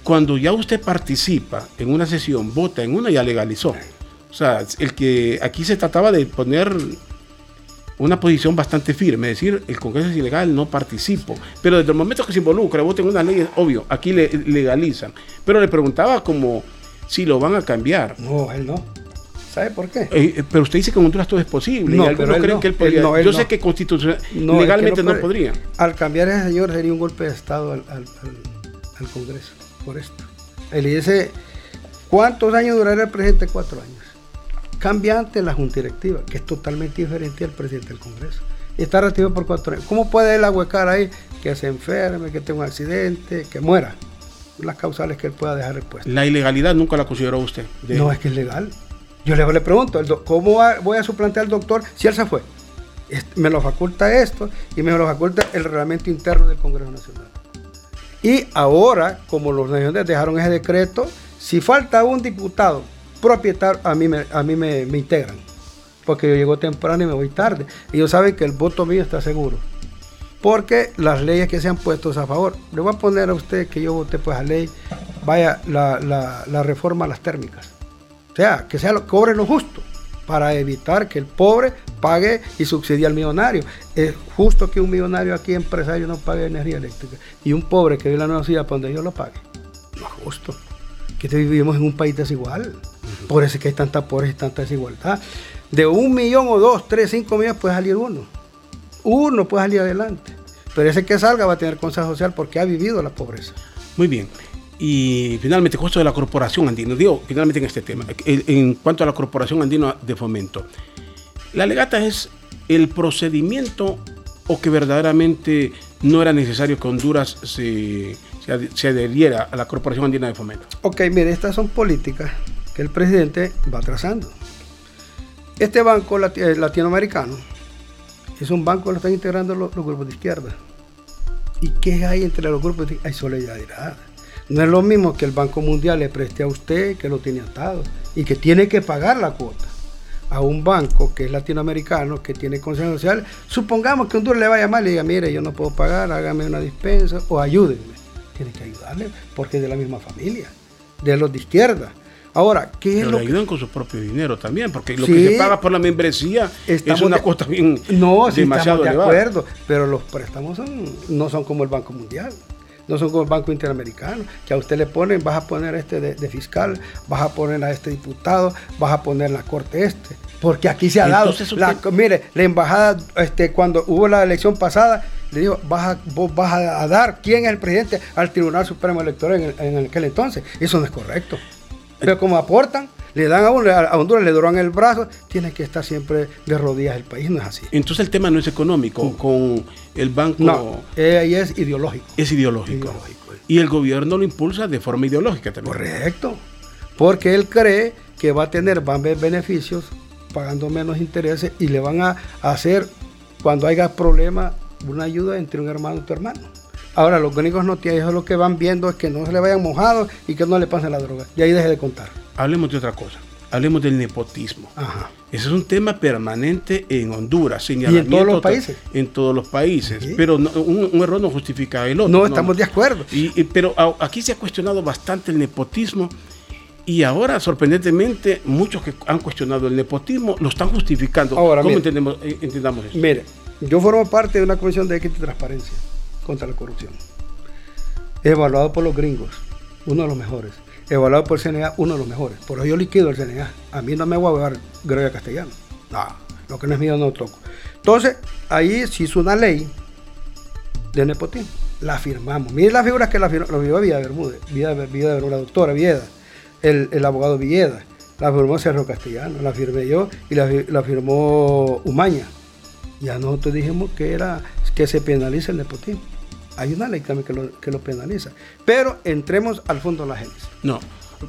cuando ya usted participa en una sesión, vota en una, ya legalizó. O sea, el que aquí se trataba de poner una posición bastante firme, es decir, el Congreso es ilegal, no participo. Pero desde el momento que se involucra, vota en una ley, es obvio, aquí le legalizan. Pero le preguntaba como si lo van a cambiar. No, él no. ¿Sabe por qué? Eh, eh, pero usted dice que en Honduras todo es posible. No, y algunos creen no. que él Él podría. no, él Yo sé que constitucional, legalmente no podría. Al cambiar ese señor sería un golpe de Estado al, al- al- al Congreso, por esto. Él dice, ¿cuántos años durará el presidente? Cuatro años. Cambiante la Junta Directiva, que es totalmente diferente al presidente del Congreso. Está recibido por cuatro años. ¿Cómo puede él ahuecar ahí que se enferme, que tenga un accidente, que muera? Las causales que él pueda dejar respuesta. La ilegalidad nunca la consideró usted. de- No, es que es legal. Yo le, pregunto, ¿cómo voy a suplantar al doctor si él se fue? Me lo faculta esto y me lo faculta el reglamento interno del Congreso Nacional. Y ahora, como los nacionales dejaron ese decreto, si falta un diputado propietario, a mí me, integran. Porque yo llego temprano y me voy tarde. Ellos saben que el voto mío está seguro. Porque las leyes que se han puesto a favor, le voy a poner a usted que yo voté pues a ley, vaya, la reforma a las térmicas. O sea, que sea lo, cobre lo justo para evitar que el pobre pague y subsidie al millonario. Es justo que un millonario aquí, empresario, no pague energía eléctrica y un pobre que vive en la nueva ciudad, para donde yo lo pague. No es justo. Que te vivimos en un país desigual. Por eso es que hay tanta pobreza y tanta desigualdad. De un millón o dos, tres, cinco millones puede salir uno. Uno puede salir adelante. Pero ese que salga va a tener consejo social porque ha vivido la pobreza. Muy bien. Y finalmente, costo de la Corporación Andina. Digo, finalmente en este tema, en, cuanto a la Corporación Andina de Fomento. La legata es el procedimiento o que verdaderamente no era necesario que Honduras se, se, ad- se adheriera a la Corporación Andina de Fomento. Ok, mire, estas son políticas que el presidente va trazando. Este banco eh, latinoamericano es un banco que lo están integrando los, grupos de izquierda. ¿Y qué hay entre los grupos? de- Hay solidaridad. No es lo mismo que el Banco Mundial le preste a usted, que lo tiene atado, y que tiene que pagar la cuota a un banco que es latinoamericano, que tiene consejo social. Supongamos que Honduras le vaya mal y diga, mire, yo no puedo pagar, hágame una dispensa o ayúdenme. Tiene que ayudarle porque es de la misma familia, de los de izquierda. Ahora, ¿qué es lo le que ayudan con su propio dinero también, porque lo Sí. que se paga por la membresía es una cuota bien No, sí demasiado estamos de elevada. acuerdo, pero los préstamos son, no son como el Banco Mundial, no son como el Banco Interamericano, que a usted le ponen, vas a poner este de, de fiscal, vas a poner a este diputado, vas a poner la corte este, porque aquí se ha dado, Entonces, la- usted- mire, la embajada, este, cuando hubo la elección pasada, le dijo, vas a, vos vas a, a dar quién es el presidente al Tribunal Supremo Electoral en, el- en aquel entonces, eso no es correcto. Pero como aportan, le dan a, a Honduras, le doran el brazo, tiene que estar siempre de rodillas el país, no es así. Entonces el tema no es económico, con el banco No, eh, ahí es ideológico. es ideológico. Ideológico, eh. Y el gobierno lo impulsa de forma ideológica también. Correcto. Porque él cree que va a tener, van a ver beneficios pagando menos intereses y le van a hacer, cuando haya problema, una ayuda entre un hermano y tu hermano. Ahora, los gringos no tienen, eso lo que van viendo es que no se le vayan mojados y que no le pasen la droga. Y ahí deje de contar. Hablemos de otra cosa. Hablemos del nepotismo. Ajá. Ese es un tema permanente en Honduras. todos los países? En todos los países. Sí. Pero no- un, un error no justifica el otro. No estamos de acuerdo. Y, y- pero a- aquí se ha cuestionado bastante el nepotismo y ahora, sorprendentemente, muchos que han cuestionado el nepotismo lo están justificando. Ahora, ¿Cómo entendemos, eh, entendamos eso? Mire, yo formo parte de una comisión de ética y transparencia contra la corrupción. Evaluado por los gringos, uno de los mejores. Evaluado por el CNA, uno de los mejores. Por eso yo liquido el CNA. A mí no me voy a llevar Gregorio Castellano. No, lo que no es mío no lo toco. Entonces, ahí se hizo una ley de nepotismo. La firmamos. Mire las figuras que la firmó, la firmó Villa Bermúdez, Villa, Villa Bermúdez, la doctora Villeda, el, abogado Villeda, la firmó Sergio Castellano, la firmé yo y la firmó Umaña. Ya nosotros dijimos que era que se penaliza el nepotismo. Hay una ley también que lo, que lo penaliza. Pero entremos al fondo de la génesis. No.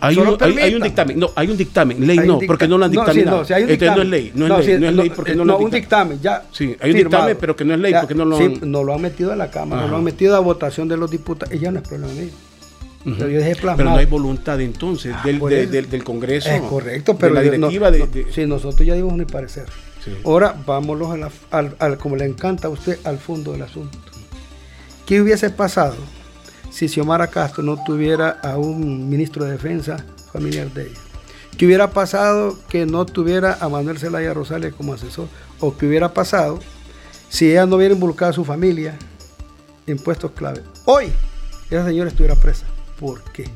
Hay un, hay, un, dictamen, no, hay un dictamen, ley no, porque no lo han dictaminado. No, sí, no, Entonces no es ley, no es ley, no es ley porque no, lo han un dictamen, ya. Sí, hay un dictamen, pero que no es ley porque no lo han... Sí, no lo han metido a la Cámara, no lo han metido a votación de los diputados, y ya no es problema mío. pero, yo dejé pero, no hay voluntad entonces ah, del, del, del, Congreso. Es correcto, pero de la directiva de, Sí, nosotros ya dimos mi parecer. Ahora vámonos al, al, como le encanta a usted, al fondo del asunto. ¿Qué hubiese pasado si Xiomara Castro no tuviera a un ministro de defensa familiar de ella? ¿Qué hubiera pasado que no tuviera a Manuel Zelaya Rosales como asesor? ¿O qué hubiera pasado si ella no hubiera involucrado a su familia en puestos clave? Hoy, esa señora estuviera presa. ¿Por qué?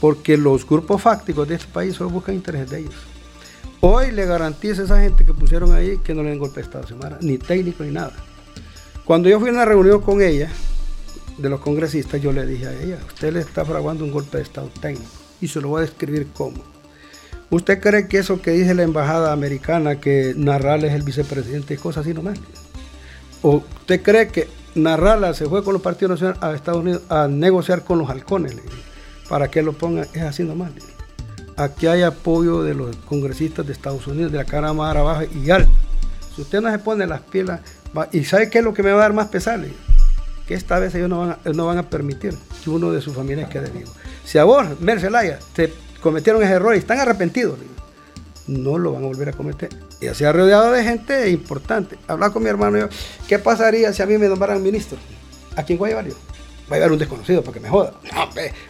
Porque los grupos fácticos de este país solo buscan intereses de ellos. Hoy le garantizo a esa gente que pusieron ahí que no le den golpe de Estado, Xiomara, ni técnico ni nada. Cuando yo fui a una reunión con ella, de los congresistas, yo le dije a ella, usted le está fraguando un golpe de Estado técnico y se lo voy a describir cómo. ¿Usted cree que eso que dice la embajada americana, que Narral es el vicepresidente, es cosa así nomás? ¿O usted cree que Narrala se fue con los partidos nacionales a Estados Unidos a negociar con los halcones? Para que lo pongan, es así nomás. Aquí hay apoyo de los congresistas de Estados Unidos, de la Cámara Baja y Alta. Si usted no se pone las pilas, ¿y sabe qué es lo que me va a dar más pesar? Que esta vez ellos no van, a, no van a permitir que uno de sus familias quede vivo. Si a vos, Mercelaya, te cometieron ese error y están arrepentidos, no lo van a volver a cometer. Y así ha rodeado de gente importante. Hablar con mi hermano yo, ¿qué pasaría si a mí me nombraran ministro? ¿A quién voy a llevar yo? Voy a llevar un desconocido para que me joda. No,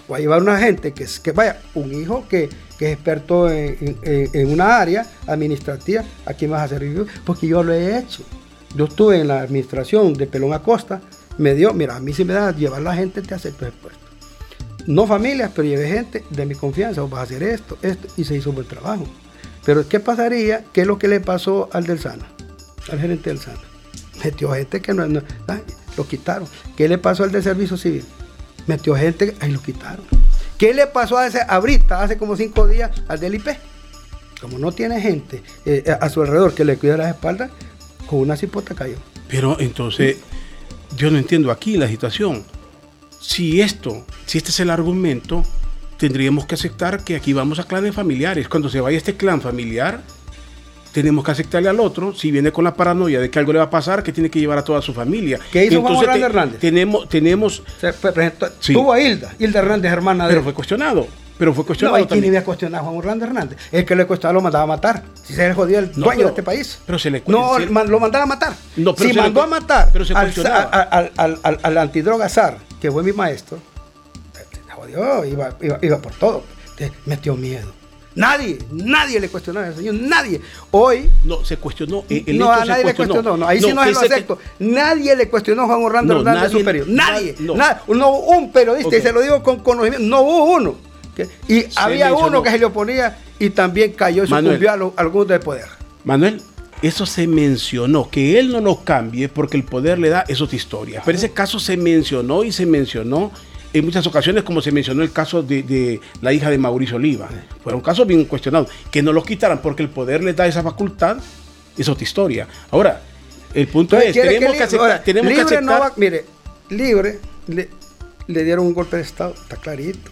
voy a llevar una gente que, que vaya, un hijo que, que es experto en, en, una área administrativa, ¿a quién vas a servir? Porque yo lo he hecho. Yo estuve en la administración de Pelón Acosta, me dio, mira, a mí si me da llevar la gente, te acepto ese puesto. No familias, pero llevé gente de mi confianza, o vas a hacer esto, esto, y se hizo un buen trabajo. Pero ¿qué pasaría? ¿Qué es lo que le pasó al del Sana? Al gerente del Sana. Metió gente que no, no lo quitaron. ¿Qué le pasó al de servicio civil? Metió gente, ahí lo quitaron. ¿Qué le pasó a ese ahorita, hace como cinco días, al del IP? Como no tiene gente eh, a su alrededor que le cuida las espaldas, con una cipota cayó. Pero entonces, yo no entiendo aquí la situación. Si esto, si este es el argumento, tendríamos que aceptar que aquí vamos a clanes familiares. Cuando se vaya este clan familiar, tenemos que aceptarle al otro, si viene con la paranoia de que algo le va a pasar, que tiene que llevar a toda su familia. ¿Qué hizo Entonces, Juan Hernández? Tenemos, tenemos... Tuvo a Hilda, Hilda Hernández, hermana de... Pero fue cuestionado. Pero fue cuestionado. No, ¿y quién iba a cuestionar a Juan Orlando Hernández? El que le cuestionaba lo mandaba a matar. Si se le jodía el dueño de este país. Pero se le No, lo mandaba a matar. No, pero si mandó a matar pero se al, al, al, al, al antidroga Zar, que fue mi maestro, se jodió, iba, iba, iba por todo. Metió miedo. Nadie, nadie le cuestionó al señor, nadie. Hoy. No, se cuestionó. El no, a nadie le cuestionó. No, ahí sí no es lo acepto. Nadie le cuestionó a Juan Orlando Hernández nadie, superior. Nadie. No. no hubo un periodista, y se lo digo con conocimiento, no hubo uno. Y había uno que se le oponía y también cayó y sucumbió a, lo, algunos del poder. Manuel, eso se mencionó, que él no lo cambie porque el poder le da, eso es historia. Pero ese caso se mencionó y se mencionó en muchas ocasiones, como se mencionó el caso de, la hija de Mauricio Oliva. Fueron casos bien cuestionados. Que no los quitaran porque el poder le da esa facultad, es otra historia. Ahora, el punto es, tenemos, que, aceptar, tenemos libre mire, libre le, le, dieron un golpe de Estado, está clarito.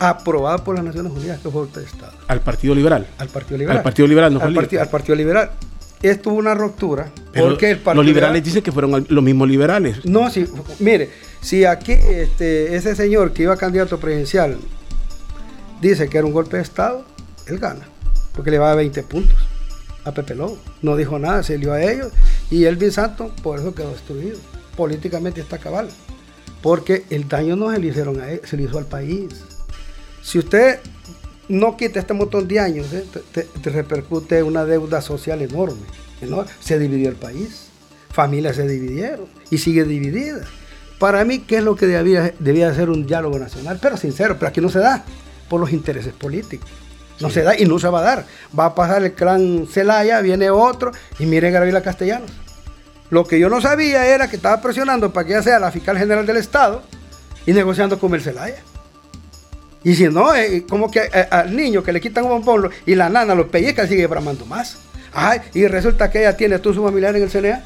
Aprobado por las Naciones Unidas, que fue golpe de Estado. Al Partido Liberal. Al Partido Liberal. Al Partido Liberal, no al, partido, al Partido Liberal esto hubo una ruptura. porque el partido los liberales dicen que fueron los mismos liberales. No, sí, mire, si aquí este, ese señor que iba candidato presidencial dice que era un golpe de Estado, él gana, porque le va a 20 puntos a Pepe Lobo. No dijo nada, se lió a ellos y Elvin Santos por eso quedó destruido. Políticamente está cabal, porque el daño no se le hicieron a él, se le hizo al país. Si usted no quita este montón de años, ¿eh? te, repercute una deuda social enorme. Se dividió el país, familias se dividieron y sigue dividida. Para mí, ¿qué es lo que debía, debía ser un diálogo nacional? Pero sincero, pero aquí no se da por los intereses políticos. No se da y no se va a dar. Va a pasar el clan Celaya, viene otro y mire Gabriela Castellanos. Lo que yo no sabía era que estaba presionando para que ella sea la fiscal general del Estado y negociando con el Celaya. Y si no, eh, como que eh, al niño que le quitan un bombón y la nana lo pellizca, sigue bramando más. Ay, y resulta que ella tiene todo su familiar en el CNA,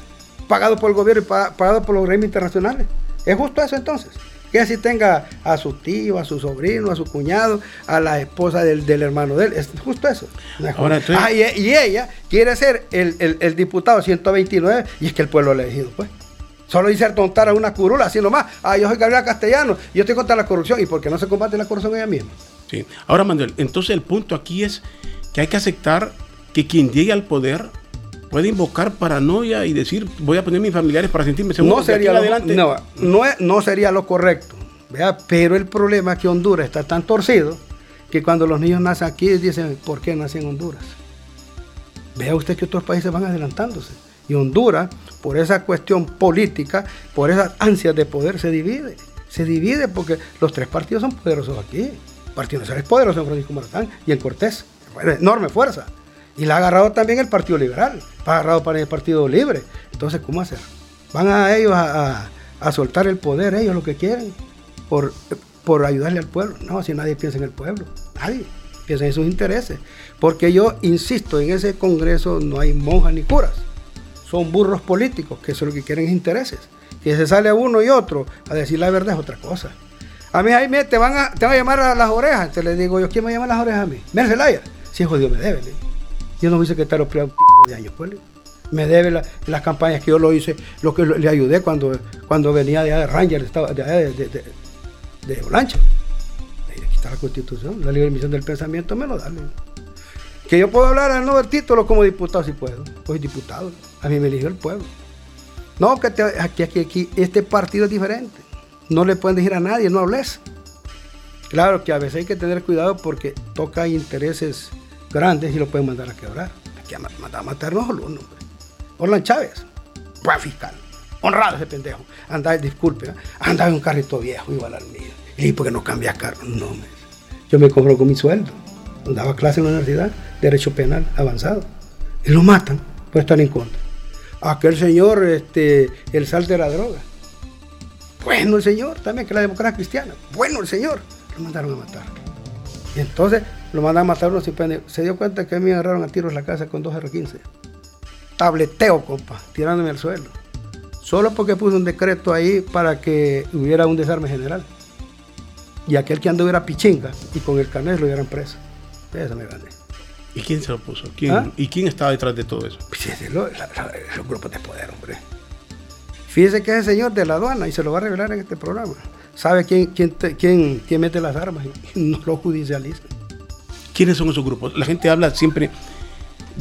pagado por el gobierno y pagado por los gremios internacionales ¿Es justo eso entonces? Que así tenga a su tío, a su sobrino, a su cuñado, a la esposa del, hermano de él. Es justo eso. Ahora, ah, y, ella quiere ser el, diputado 129 y es que el pueblo ha elegido, pues. Solo dice tontar a una curula, así nomás. Ah, yo soy Gabriel Castellano, yo estoy contra la corrupción. ¿Y por qué no se combate la corrupción ella misma? Sí. Ahora, Manuel, entonces el punto aquí es que hay que aceptar que quien llegue al poder puede invocar paranoia y decir voy a poner mis familiares para sentirme seguro. No sería, lo, adelante. No, no, sería lo correcto. Pero el problema es que Honduras está tan torcido que cuando los niños nacen aquí dicen ¿por qué nacen en Honduras? Vea usted que otros países van adelantándose. Y Honduras, por esa cuestión política, por esas ansias de poder, se divide. Se divide porque los tres partidos son poderosos aquí. El Partido Nacional es poderoso en Francisco Maratán y en Cortés. Enorme fuerza. Y la ha agarrado también el Partido Liberal. Ha agarrado para el Partido Libre. Entonces, ¿cómo hacer? Van a ellos a, soltar el poder, ellos lo que quieren, por, por ayudarle al pueblo. No, si nadie piensa en el pueblo. Nadie piensa en sus intereses. Porque yo insisto, en ese Congreso no hay monjas ni curas son burros políticos, que eso es lo que quieren es intereses. Que se sale uno y otro a decir la verdad es otra cosa. A mí, ahí te van a, te van a llamar a las orejas. Te le digo yo, ¿quién me llama a las orejas a mí? Mercelaya. Si es jodido me debe. Yo no fui secretario privado de años, pues. Me debe las campañas que yo lo hice, lo que le ayudé cuando, cuando venía de, de Ranger, estaba de, de, de, de, de Blancha. Aquí la constitución, la libre emisión del pensamiento, me lo dan. Que yo puedo hablar al no del título como diputado, si puedo. Pues diputado. A mí me eligió el pueblo. No, que aquí, aquí, aquí, este partido es diferente. No le pueden decir a nadie, no hables. Claro que a veces hay que tener cuidado porque toca intereses grandes y lo pueden mandar a quebrar. Aquí mandar a matarnos a uno. Orlan Chávez, buen fiscal. Honrado ese pendejo. Anda, disculpe, anda en un carrito viejo igual al mío. ¿Y por qué no cambia carro? No, me. yo me cobro con mi sueldo. Daba clase en la universidad, derecho penal avanzado. Y lo matan por estar en contra aquel señor, este, el sal de la droga. Bueno el señor, también que la democracia cristiana. Bueno el señor. Lo mandaron a matar. Y entonces lo mandaron a matar unos Se dio cuenta que a mí me agarraron a tiros la casa con dos R15. Tableteo, compa, tirándome al suelo. Solo porque puse un decreto ahí para que hubiera un desarme general. Y aquel que anduviera pichinga y con el carnet lo hubieran preso. Esa me gané. ¿Y quién se lo puso? ¿Quién, ¿Y quién estaba detrás de todo eso? Pues los grupos de poder, hombre. Fíjese que es el señor de la aduana y se lo va a revelar en este programa. Sabe quién, quién, quién, quién mete las armas y no lo judicializa. ¿Quiénes son esos grupos? La gente habla siempre,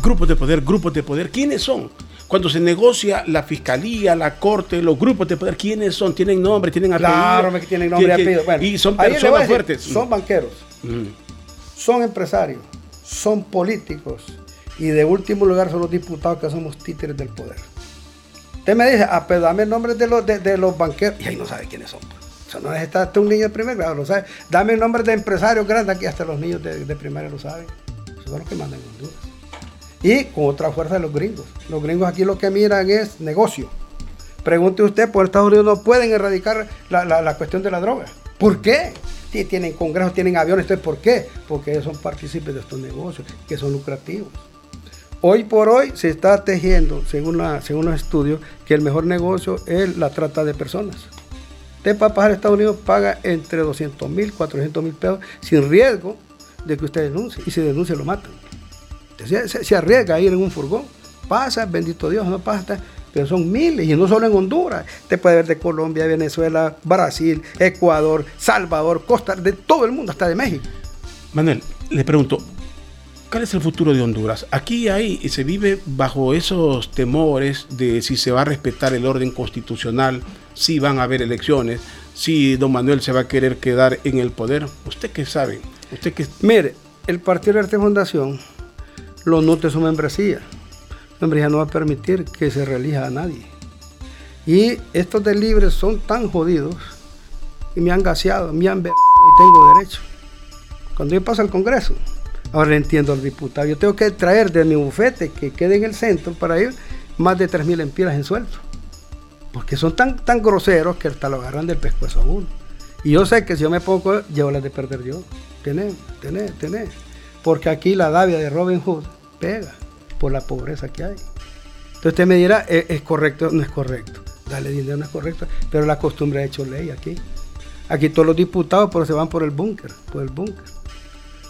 grupos de poder, grupos de poder. ¿Quiénes son? Cuando se negocia la fiscalía, la corte, los grupos de poder, ¿quiénes son? ¿Tienen nombre? ¿Tienen apellido? Claro que tienen nombre y apellido. Bueno, y son personas fuertes. Son banqueros, mm. son empresarios, son políticos y de último lugar son los diputados que somos títeres del poder. Usted me dice, ah, pero dame el nombre de los, de, los banqueros y ahí no sabe quiénes son. Eso no es hasta un niño de primer grado, lo sabe. Dame el nombre de empresarios grandes, aquí hasta los niños de, de primaria lo saben. Esos son los que mandan Honduras. Y con otra fuerza de los gringos. Los gringos aquí lo que miran es negocio. Pregunte usted, por Estados Unidos no pueden erradicar la, la cuestión de la droga. ¿Por qué? Tienen congresos, tienen aviones. ¿por qué? Porque ellos son partícipes de estos negocios que son lucrativos. Hoy por hoy se está tejiendo, según, según los estudios, que el mejor negocio es la trata de personas. Usted para pasar a Estados Unidos paga entre 200 mil, 400 mil pesos sin riesgo de que usted denuncie. Y si denuncia lo matan. Se, se, arriesga a ir en un furgón. Pasa, bendito Dios, no pasa pero son miles, y no solo en Honduras. Te puede ver de Colombia, Venezuela, Brasil, Ecuador, Salvador, Costa, de todo el mundo, hasta de México. Manuel, le pregunto, ¿cuál es el futuro de Honduras? Aquí hay, se vive bajo esos temores de si se va a respetar el orden constitucional, si van a haber elecciones, si don Manuel se va a querer quedar en el poder. ¿Usted qué sabe? ¿Usted qué... Mire, el Partido de Arte Fundación lo nutre su membresía hombre, ya no va a permitir que se relija a nadie. Y estos delibres son tan jodidos y me han gaseado, me han y tengo derecho. Cuando yo paso al Congreso, ahora entiendo al diputado, yo tengo que traer de mi bufete que quede en el centro para ir más de 3.000 empiras en sueldo. Porque son tan, tan groseros que hasta lo agarran del pescuezo a uno. Y yo sé que si yo me pongo, llevo las de perder yo. Tener, tener, tener. Porque aquí la davia de Robin Hood pega por la pobreza que hay. Entonces usted me dirá, ¿es, correcto o no es correcto? darle dinero no es correcto, pero la costumbre ha hecho ley aquí. Aquí todos los diputados pero se van por el búnker, por el búnker.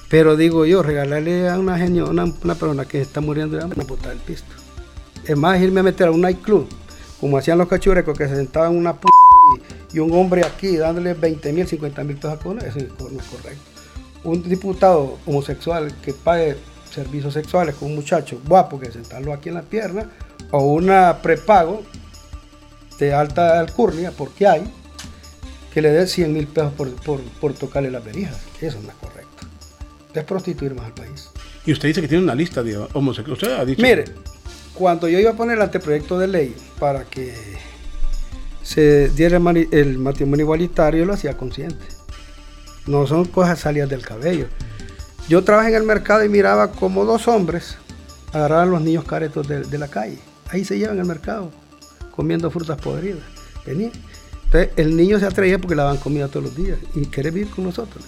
Pero digo yo, regalarle a una genio, una, una persona que está muriendo de hambre, botar el pisto. Es más, irme a meter a un nightclub, como hacían los cachurecos que se sentaban en una p y, un hombre aquí dándole 20 mil, 50 mil pesos a eso no es correcto. Un diputado homosexual que pague servicios sexuales con un muchacho guapo que sentarlo aquí en la pierna, o una prepago de alta alcurnia, porque hay, que le dé 100 mil pesos por, tocarle las verijas. Eso no es correcto. Es prostituir más al país. Y usted dice que tiene una lista de homosexuales. Usted ha dicho. Mire, cuando yo iba a poner el anteproyecto de ley para que se diera el matrimonio igualitario, lo hacía consciente. No son cosas salidas del cabello. Yo trabajé en el mercado y miraba como dos hombres agarraban los niños caretos de, la calle. Ahí se llevan el mercado, comiendo frutas podridas. Venía. Entonces, el niño se atraía porque le daban comida todos los días y quiere vivir con nosotros.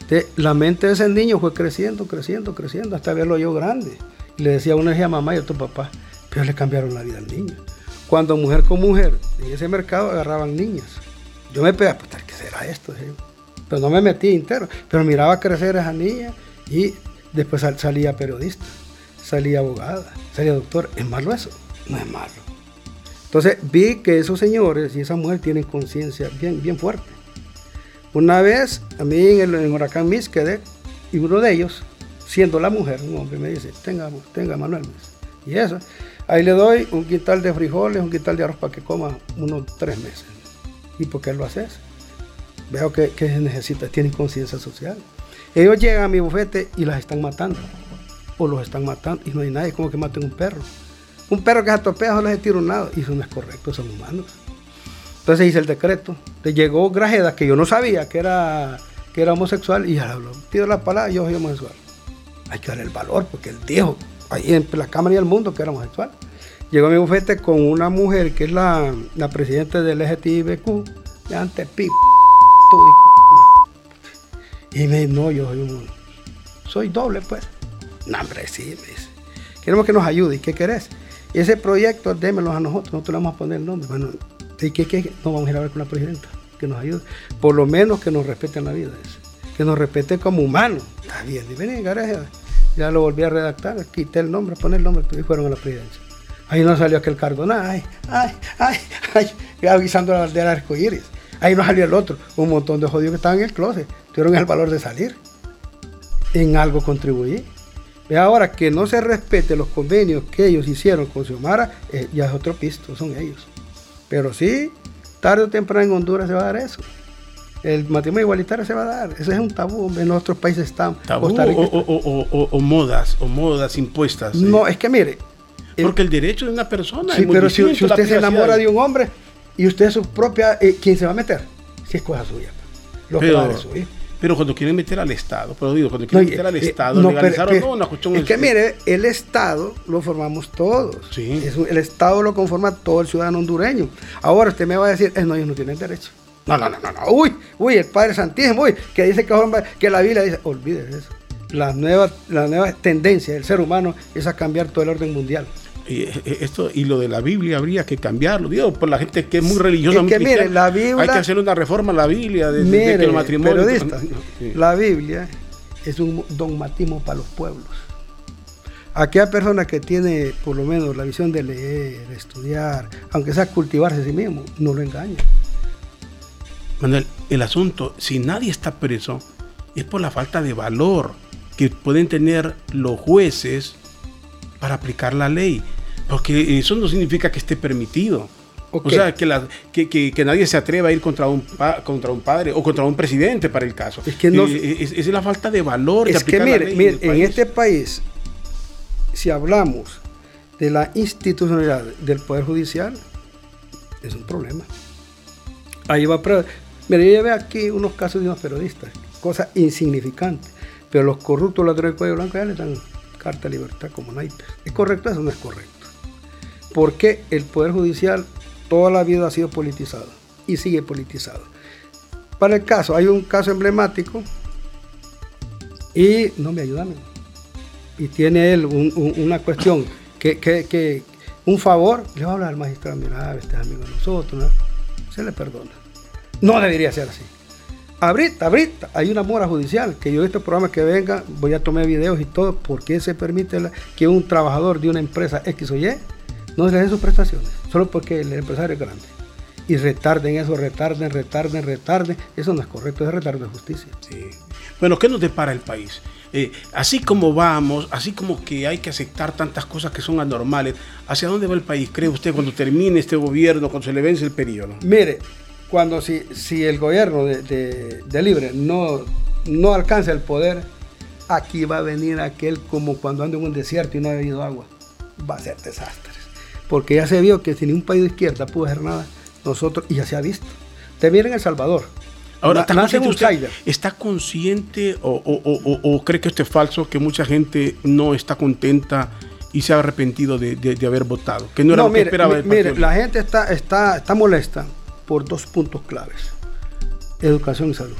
Entonces, la mente de ese niño fue creciendo, creciendo, creciendo, hasta verlo yo grande. Y le decía una vez a mamá y tu papá, pero le cambiaron la vida al niño. Cuando mujer con mujer en ese mercado agarraban niñas. Yo me pegaba, pues, ¿qué será esto? Pero no me metí entero, pero miraba crecer a esa niña y después salía periodista, salía abogada, salía doctor. ¿Es malo eso? No es malo. Entonces vi que esos señores y esa mujer tienen conciencia bien, bien fuerte. Una vez a mí en el Huracán Mis quedé y uno de ellos, siendo la mujer, un hombre, me dice, tenga, tenga Manuel. Y eso, ahí le doy un quintal de frijoles, un quintal de arroz para que coma unos tres meses. ¿Y por qué lo haces? Veo que, que necesita, tienen conciencia social. Ellos llegan a mi bufete y las están matando. O los están matando y no hay nadie, como que maten un perro. Un perro que se atropella solo les tira un. Y eso no es correcto, son humanos. Entonces hice el decreto. Le llegó Grajeda, que yo no sabía que era, que era homosexual, y ya habló. Pido la palabra, yo soy homosexual. Hay que darle el valor, porque él dijo, ahí en la Cámara y el mundo, que era homosexual. Llegó a mi bufete con una mujer que es la, la presidenta del LGTBQ, de antes, pip, y me dice, no, yo soy un, soy doble, pues. No, hombre, sí, me dice. Queremos que nos ayude. ¿Y qué querés? Ese proyecto, démelo a nosotros, nosotros le vamos a poner el nombre. Bueno, ¿y qué, qué? No vamos a ir a ver con la presidenta, que nos ayude. Por lo menos que nos respeten la vida, que nos respeten como humanos. Está bien, y vení, Ya lo volví a redactar, quité el nombre, poner el nombre, y fueron a la presidencia. Ahí no salió aquel cargo, nada, ay, ay, ay, ay, avisando la bandera arcoíris. Ahí no salió el otro, un montón de jodidos que estaban en el closet tuvieron el valor de salir. En algo contribuí. Ve ahora que no se respete los convenios que ellos hicieron con Xiomara, eh, ya es otro pisto, son ellos. Pero sí, tarde o temprano en Honduras se va a dar eso. El matrimonio igualitario se va a dar. Ese es un tabú. En otros países están. Tabú o, modas, o modas impuestas. No, es que mire. Porque el, derecho de una persona. Sí, pero si, usted se enamora de un hombre y usted es su propia. Eh, ¿Quién se va a meter? Si es cosa suya. Lo que va a pero cuando quieren meter al Estado, pero digo, cuando quieren meter al eh, Estado, no, legalizaron no, una cuestión. Es que mire, el Estado lo formamos todos. Sí. el Estado lo conforma todo el ciudadano hondureño. Ahora usted me va a decir, eh, no, ellos no tienen derecho. No, no, no, no, no. Uy, uy, el Padre Santísimo, uy, que dice que, que la Biblia dice, olvídese eso. La nueva, la nueva tendencia del ser humano es a cambiar todo el orden mundial. Y eh, esto y lo de la Biblia habría que cambiarlo, digo, por la gente que es muy religiosa. que, mire, la Biblia, hay que hacer una reforma a la Biblia de, mire, de, matrimonio. La Biblia es un dogmatismo para los pueblos. Aquella persona que tiene por lo menos la visión de leer, estudiar, aunque sea cultivarse a sí mismo, no lo engaña. Manuel, el asunto, si nadie está preso, es por la falta de valor que pueden tener los jueces para aplicar la ley. Porque eso no significa que esté permitido. O sea, que, la, que, que, nadie se atreva a ir contra un, contra un padre o contra un presidente para el caso. Es que no, eh, es, la falta de valor. Es que mire, mire en, este país, si hablamos de la institucionalidad del Poder Judicial, es un problema. Ahí va a Mire, yo veo aquí unos casos de unos periodistas, cosas insignificantes, pero los corruptos ladrones del cuello blanco ya le dan carta de libertad como naipes. ¿Es correcto? Eso no es correcto. Porque el Poder Judicial toda la vida ha sido politizado y sigue politizado. Para el caso, hay un caso emblemático y no me ayudan. Y tiene él una cuestión que, un favor, le va a hablar al magistrado, mira, este es amigo de nosotros, ¿no? se le perdona. No debería ser así. Ahorita, ahorita, hay una mora judicial que yo este programa que venga, voy a tomar videos y todo, porque se permite que un trabajador de una empresa X o Y no le den sus prestaciones, solo porque el empresario es grande. Y retarden eso, retarden, retarden, retarden. Eso no es correcto, es retardo de justicia. Sí. Bueno, ¿qué nos depara el país? Eh, así como vamos, así como que hay que aceptar tantas cosas que son anormales, ¿hacia dónde va el país, cree usted, cuando termine este gobierno, cuando se le vence el periodo? Mire, cuando si, si el gobierno de, Libre no, no alcanza el poder, aquí va a venir aquel como cuando anda en un desierto y no ha habido agua. Va a ser desastres. Porque ya se vio que si ni un país de izquierda pudo hacer nada, nosotros, y ya se ha visto. Te miren El Salvador. Ahora, ¿está, consciente, usted, ¿está consciente o, cree que esto es falso, que mucha gente no está contenta y se ha arrepentido de, haber votado? Que no era lo que esperaba Mire, la gente está, está, está molesta por dos puntos claves. Educación y salud.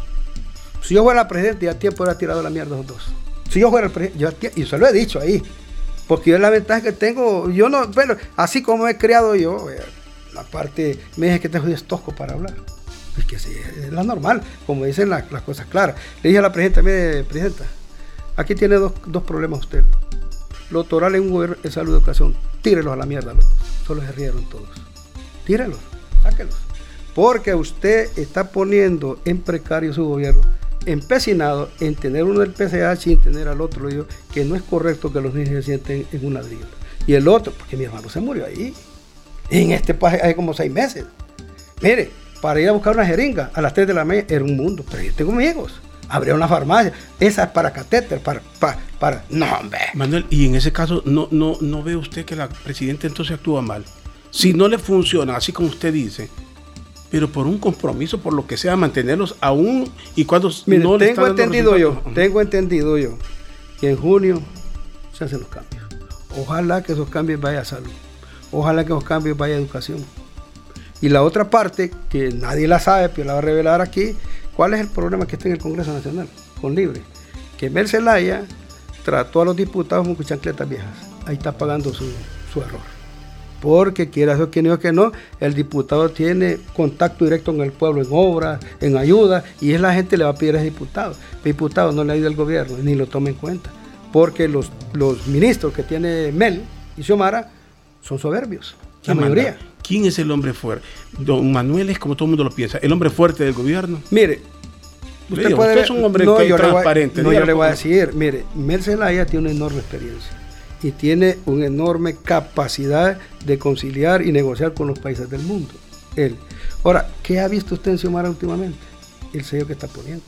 Si yo fuera presidente, ya tiempo hubiera tirado la mierda los dos. Si yo fuera el presidente, y se lo he dicho ahí, porque yo la ventaja que tengo, yo no, bueno, así como he criado yo, eh, la parte, me dije que tengo 10 tosco para hablar. Es que sí, es la normal, como dicen las cosas claras. Le dije a la presidenta, mire, presidenta, aquí tiene dos, problemas usted. Lo toral en un gobierno de salud y educación, tírelos a la mierda Solo se rieron todos. Tírelos, sáquelos porque usted está poniendo en precario su gobierno, empecinado en tener uno del PCH y en tener al otro. Digo, que no es correcto que los niños se sienten en un ladrillo. Y el otro, porque mi hermano se murió ahí. En este país hace como seis meses. Mire, para ir a buscar una jeringa a las 3 de la mañana era un mundo, pero yo tengo amigos. Habría una farmacia, esa es para catéter, para, para, para. No, hombre. Manuel, y en ese caso, ¿no, no, ¿no ve usted que la presidenta entonces actúa mal? Si no le funciona, así como usted dice, pero por un compromiso, por lo que sea, mantenerlos aún y cuando no tengo entendido yo, tengo entendido yo que en junio se hacen los cambios. Ojalá que esos cambios vayan a salud. Ojalá que esos cambios vayan a educación. Y la otra parte, que nadie la sabe, pero la va a revelar aquí, ¿cuál es el problema que está en el Congreso Nacional con Libre? Que Mel trató a los diputados con chancletas viejas. Ahí está pagando su, su error porque quiera eso que no, que no, el diputado tiene contacto directo con el pueblo en obras, en ayuda, y es la gente que le va a pedir a ese diputado. El diputado no le ayuda al gobierno, ni lo toma en cuenta, porque los, los ministros que tiene Mel y Xiomara son soberbios, la mayoría. ¿Quién es el hombre fuerte? Don Manuel es como todo el mundo lo piensa, el hombre fuerte del gobierno. Mire, usted, puede, es un hombre transparente. no, yo le voy a decir, mire, Mel Zelaya tiene una enorme experiencia y tiene una enorme capacidad de conciliar y negociar con los países del mundo. Él. Ahora, ¿qué ha visto usted en Xiomara últimamente? El sello que está poniendo.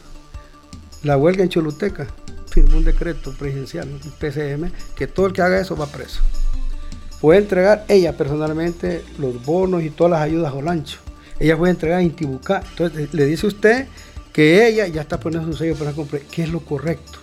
La huelga en Choluteca firmó un decreto presidencial, un PCM, que todo el que haga eso va preso. Puede entregar ella personalmente los bonos y todas las ayudas a Olancho. Ella puede entregar a Intibucá. Entonces le dice usted que ella ya está poniendo su sello para comprar. ¿Qué es lo correcto?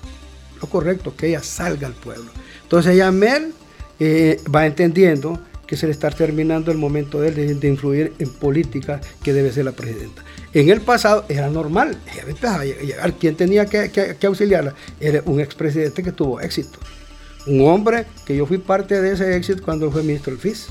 Lo correcto, que ella salga al pueblo. Entonces ella, Mel, eh, va entendiendo que se le está terminando el momento de, él de, influir en política que debe ser la presidenta. En el pasado era normal, ella empezaba a llegar. ¿Quién tenía que, auxiliarla? Era un expresidente que tuvo éxito. Un hombre que yo fui parte de ese éxito cuando fue ministro del FIS.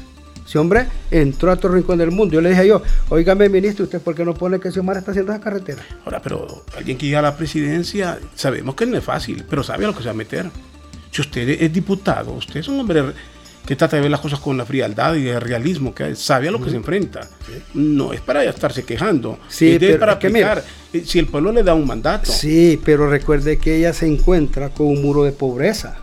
Ese hombre entró a todo rincón del mundo. Yo le dije yo, oígame ministro, ¿usted por qué no pone que Xiomara está haciendo esa carretera? Ahora, pero alguien que llega a la presidencia, sabemos que no es fácil, pero sabe a lo que se va a meter. Si usted es diputado, usted es un hombre que trata de ver las cosas con la frialdad y el realismo, que sabe a lo que se enfrenta. No es para estarse quejando, sí, es para aplicar. Eh, si el pueblo le da un mandato. Sí, pero recuerde que ella se encuentra con un muro de pobreza.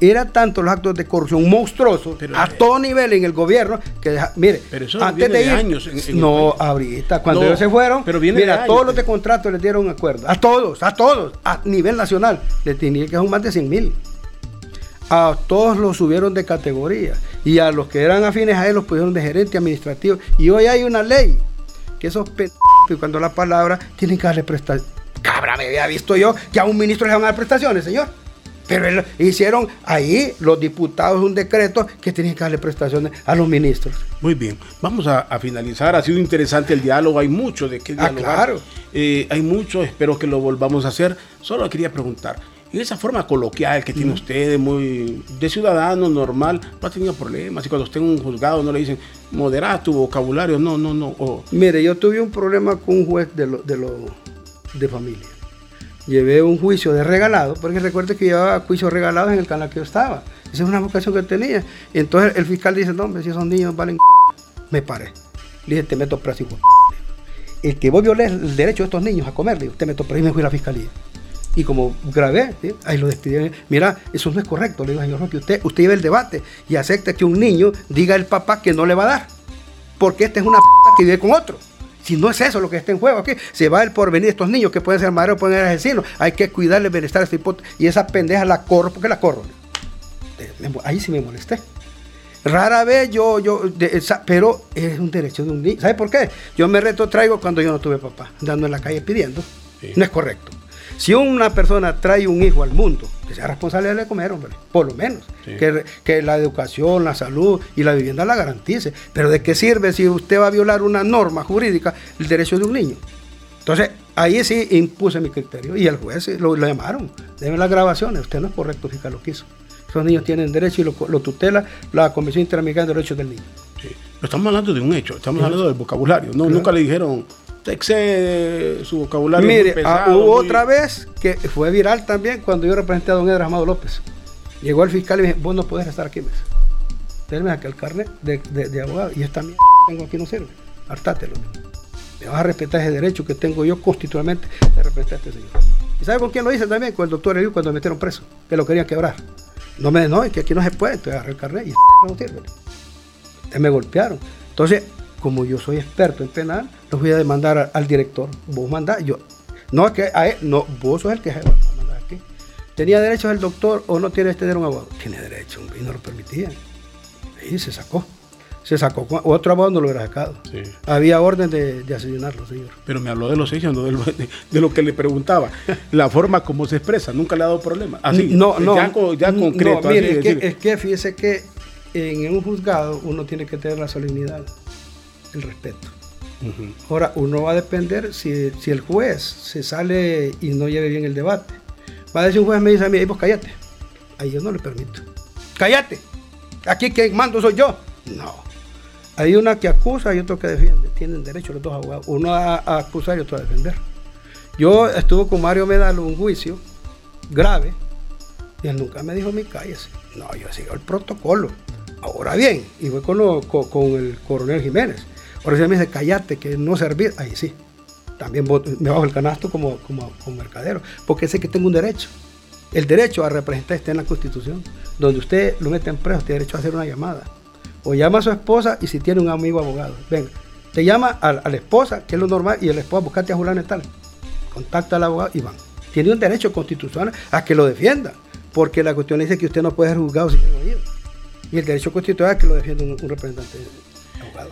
Era tanto los actos de corrupción monstruosos a todo nivel en el gobierno que mire, pero eso antes de, ir, años no ahorita cuando ellos se fueron, pero mira, todos los de contrato les dieron acuerdo, a todos, a todos, a nivel nacional, le tenía que dar más de 100 mil a todos los subieron de categoría y a los que eran afines a él los pusieron de gerente administrativo. Y hoy hay una ley que esos p cuando la palabra tienen que darle prestaciones. Cabra, me había visto yo que a un ministro le van a dar prestaciones, señor. Pero hicieron ahí los diputados un decreto que tienen que darle prestaciones a los ministros. Muy bien, vamos a, finalizar. Ha sido interesante el diálogo, hay mucho de qué ah, dialogar. claro. Eh, hay mucho, espero que lo volvamos a hacer. Solo quería preguntar, en esa forma coloquial que tiene usted, muy de ciudadano normal, no ha tenido problemas. Y cuando esté en un juzgado no le dicen, modera tu vocabulario, no, no, no. Mire, yo tuve un problema con un juez de, lo, de, lo, de familia. Llevé un juicio de regalado, porque recuerde que llevaba juicios regalados en el canal que yo estaba. Esa es una vocación que tenía. Y entonces el fiscal dice, no, hombre, si esos niños valen me paré. Le dije, te meto preso. El que vos violés el derecho de estos niños a comer, le digo, te meto preso y me fui a la fiscalía. Y como grabé, ahí lo despidieron. Mira, eso no es correcto. Le digo, señor Roque, usted, usted lleva el debate y acepta que un niño diga al papá que no le va a dar. Porque esta es una p que vive con otro. Si no es eso lo que está en juego aquí, se va el porvenir de estos niños que pueden ser madres o pueden ser asesinos. Hay que cuidarle el bienestar a este hipótesis. Y esa pendeja la corro, porque la corro? Ahí sí me molesté. Rara vez yo, yo, pero es un derecho de un niño. ¿Sabe por qué? Yo me retrotraigo cuando yo no tuve papá, andando en la calle pidiendo. No es correcto. Si una persona trae un hijo al mundo, que sea responsable de comer, hombre, por lo menos. Que, que, la educación, la salud y la vivienda la garantice. Pero ¿de qué sirve si usted va a violar una norma jurídica, el derecho de un niño? Entonces, ahí sí impuse mi criterio y el juez lo, lo llamaron. Deme las grabaciones, usted no es correcto fijar lo que hizo. Esos niños tienen derecho y lo, tutela la Convención Interamericana de Derechos del Niño. Sí. Pero estamos hablando de un hecho, estamos hablando del vocabulario. No, Nunca le dijeron, excede su vocabulario. Mire, ah, hubo otra vez que fue viral también cuando yo representé a don Edras Amado López. Llegó el fiscal y me dijo, vos no podés estar aquí, mes. Déjame aquí el carnet de, de, abogado y esta mierda que tengo aquí no sirve. Hartátelo. Me vas a respetar ese derecho que tengo yo constitucionalmente de respetar a este señor. ¿Y sabe con quién lo hice también? Con el doctor Eliu cuando me metieron preso, que lo querían quebrar. No me no, es que aquí no se puede, entonces agarré el carnet y no sirve. Me golpearon. Entonces, como yo soy experto en penal, los voy a demandar al, director. Vos mandás, yo. No, es que a él, no, vos sos el que va a mandar aquí. ¿Tenía derechos el doctor o no tiene este derecho un abogado? Tiene derecho, y no lo permitía. Y se sacó se sacó. Otro abogado no lo hubiera sacado. Había orden de, de, asesinarlo, señor. Pero me habló de los hechos, de, lo que le preguntaba. La forma como se expresa, nunca le ha dado problema. Así, no, no, ya, concreto. mire, es, que, fíjese que en un juzgado uno tiene que tener la solemnidad, el respeto. Ahora, uno va a depender si, si, el juez se sale y no lleve bien el debate. Va a decir un juez, me dice a mí, pues cállate. Ahí yo no le permito. Cállate. Aquí quien mando soy yo. No. Hay una que acusa y otro que defiende. Tienen derecho los dos abogados. Uno a, acusar y otro a defender. Yo estuve con Mario Medalo en un juicio grave y él nunca me dijo, mi cállese. No, yo sigo el protocolo. Ahora bien, y voy con, el coronel Jiménez. Ahora si me dice, cállate, que no servir. Ahí sí. También me bajo el canasto como, como, como mercadero, porque sé que tengo un derecho. El derecho a representar está en la Constitución. Donde usted lo mete en preso, tiene derecho a hacer una llamada o llama a su esposa y si tiene un amigo abogado. Venga, te llama a, la esposa, que es lo normal, y el esposa buscate a Julián tal. Contacta al abogado y van. Tiene un derecho constitucional a que lo defienda, porque la cuestión dice que usted no puede ser juzgado sin oído. Y el derecho constitucional es que lo defienda un, representante abogado.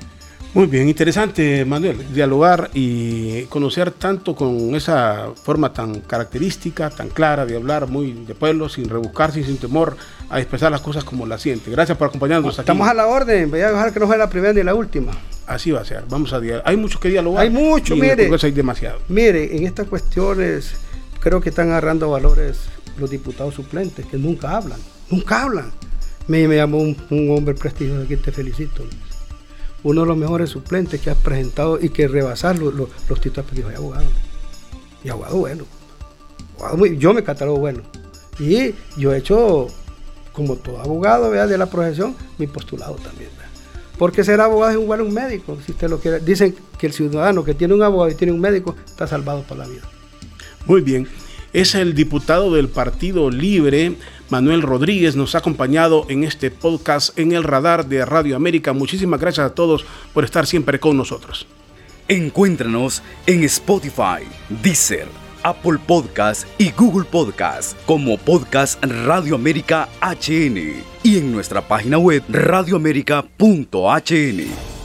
Muy bien, interesante, Manuel, dialogar y conocer tanto con esa forma tan característica, tan clara de hablar muy de pueblo, sin rebuscarse y sin temor a expresar las cosas como las siente. Gracias por acompañarnos aquí. Estamos a la orden, voy a dejar que no sea la primera ni la última. Así va a ser, vamos a dialogar. Hay mucho que dialogar. Hay mucho, mire. hay demasiado. Mire, en estas cuestiones creo que están agarrando valores los diputados suplentes, que nunca hablan, nunca hablan. Me, me llamó un, hombre prestigioso aquí, te felicito uno de los mejores suplentes que has presentado y que rebasar los, los, títulos de abogado. Y abogado bueno. yo me catalogo bueno. Y yo he hecho, como todo abogado de la profesión, mi postulado también. Porque ser abogado es igual a un médico, si usted lo quiere. Dicen que el ciudadano que tiene un abogado y tiene un médico está salvado por la vida. Muy bien. Es el diputado del Partido Libre, Manuel Rodríguez nos ha acompañado en este podcast en el radar de Radio América. Muchísimas gracias a todos por estar siempre con nosotros. Encuéntranos en Spotify, Deezer, Apple Podcast y Google Podcast como Podcast Radio América HN y en nuestra página web radioamérica.hn.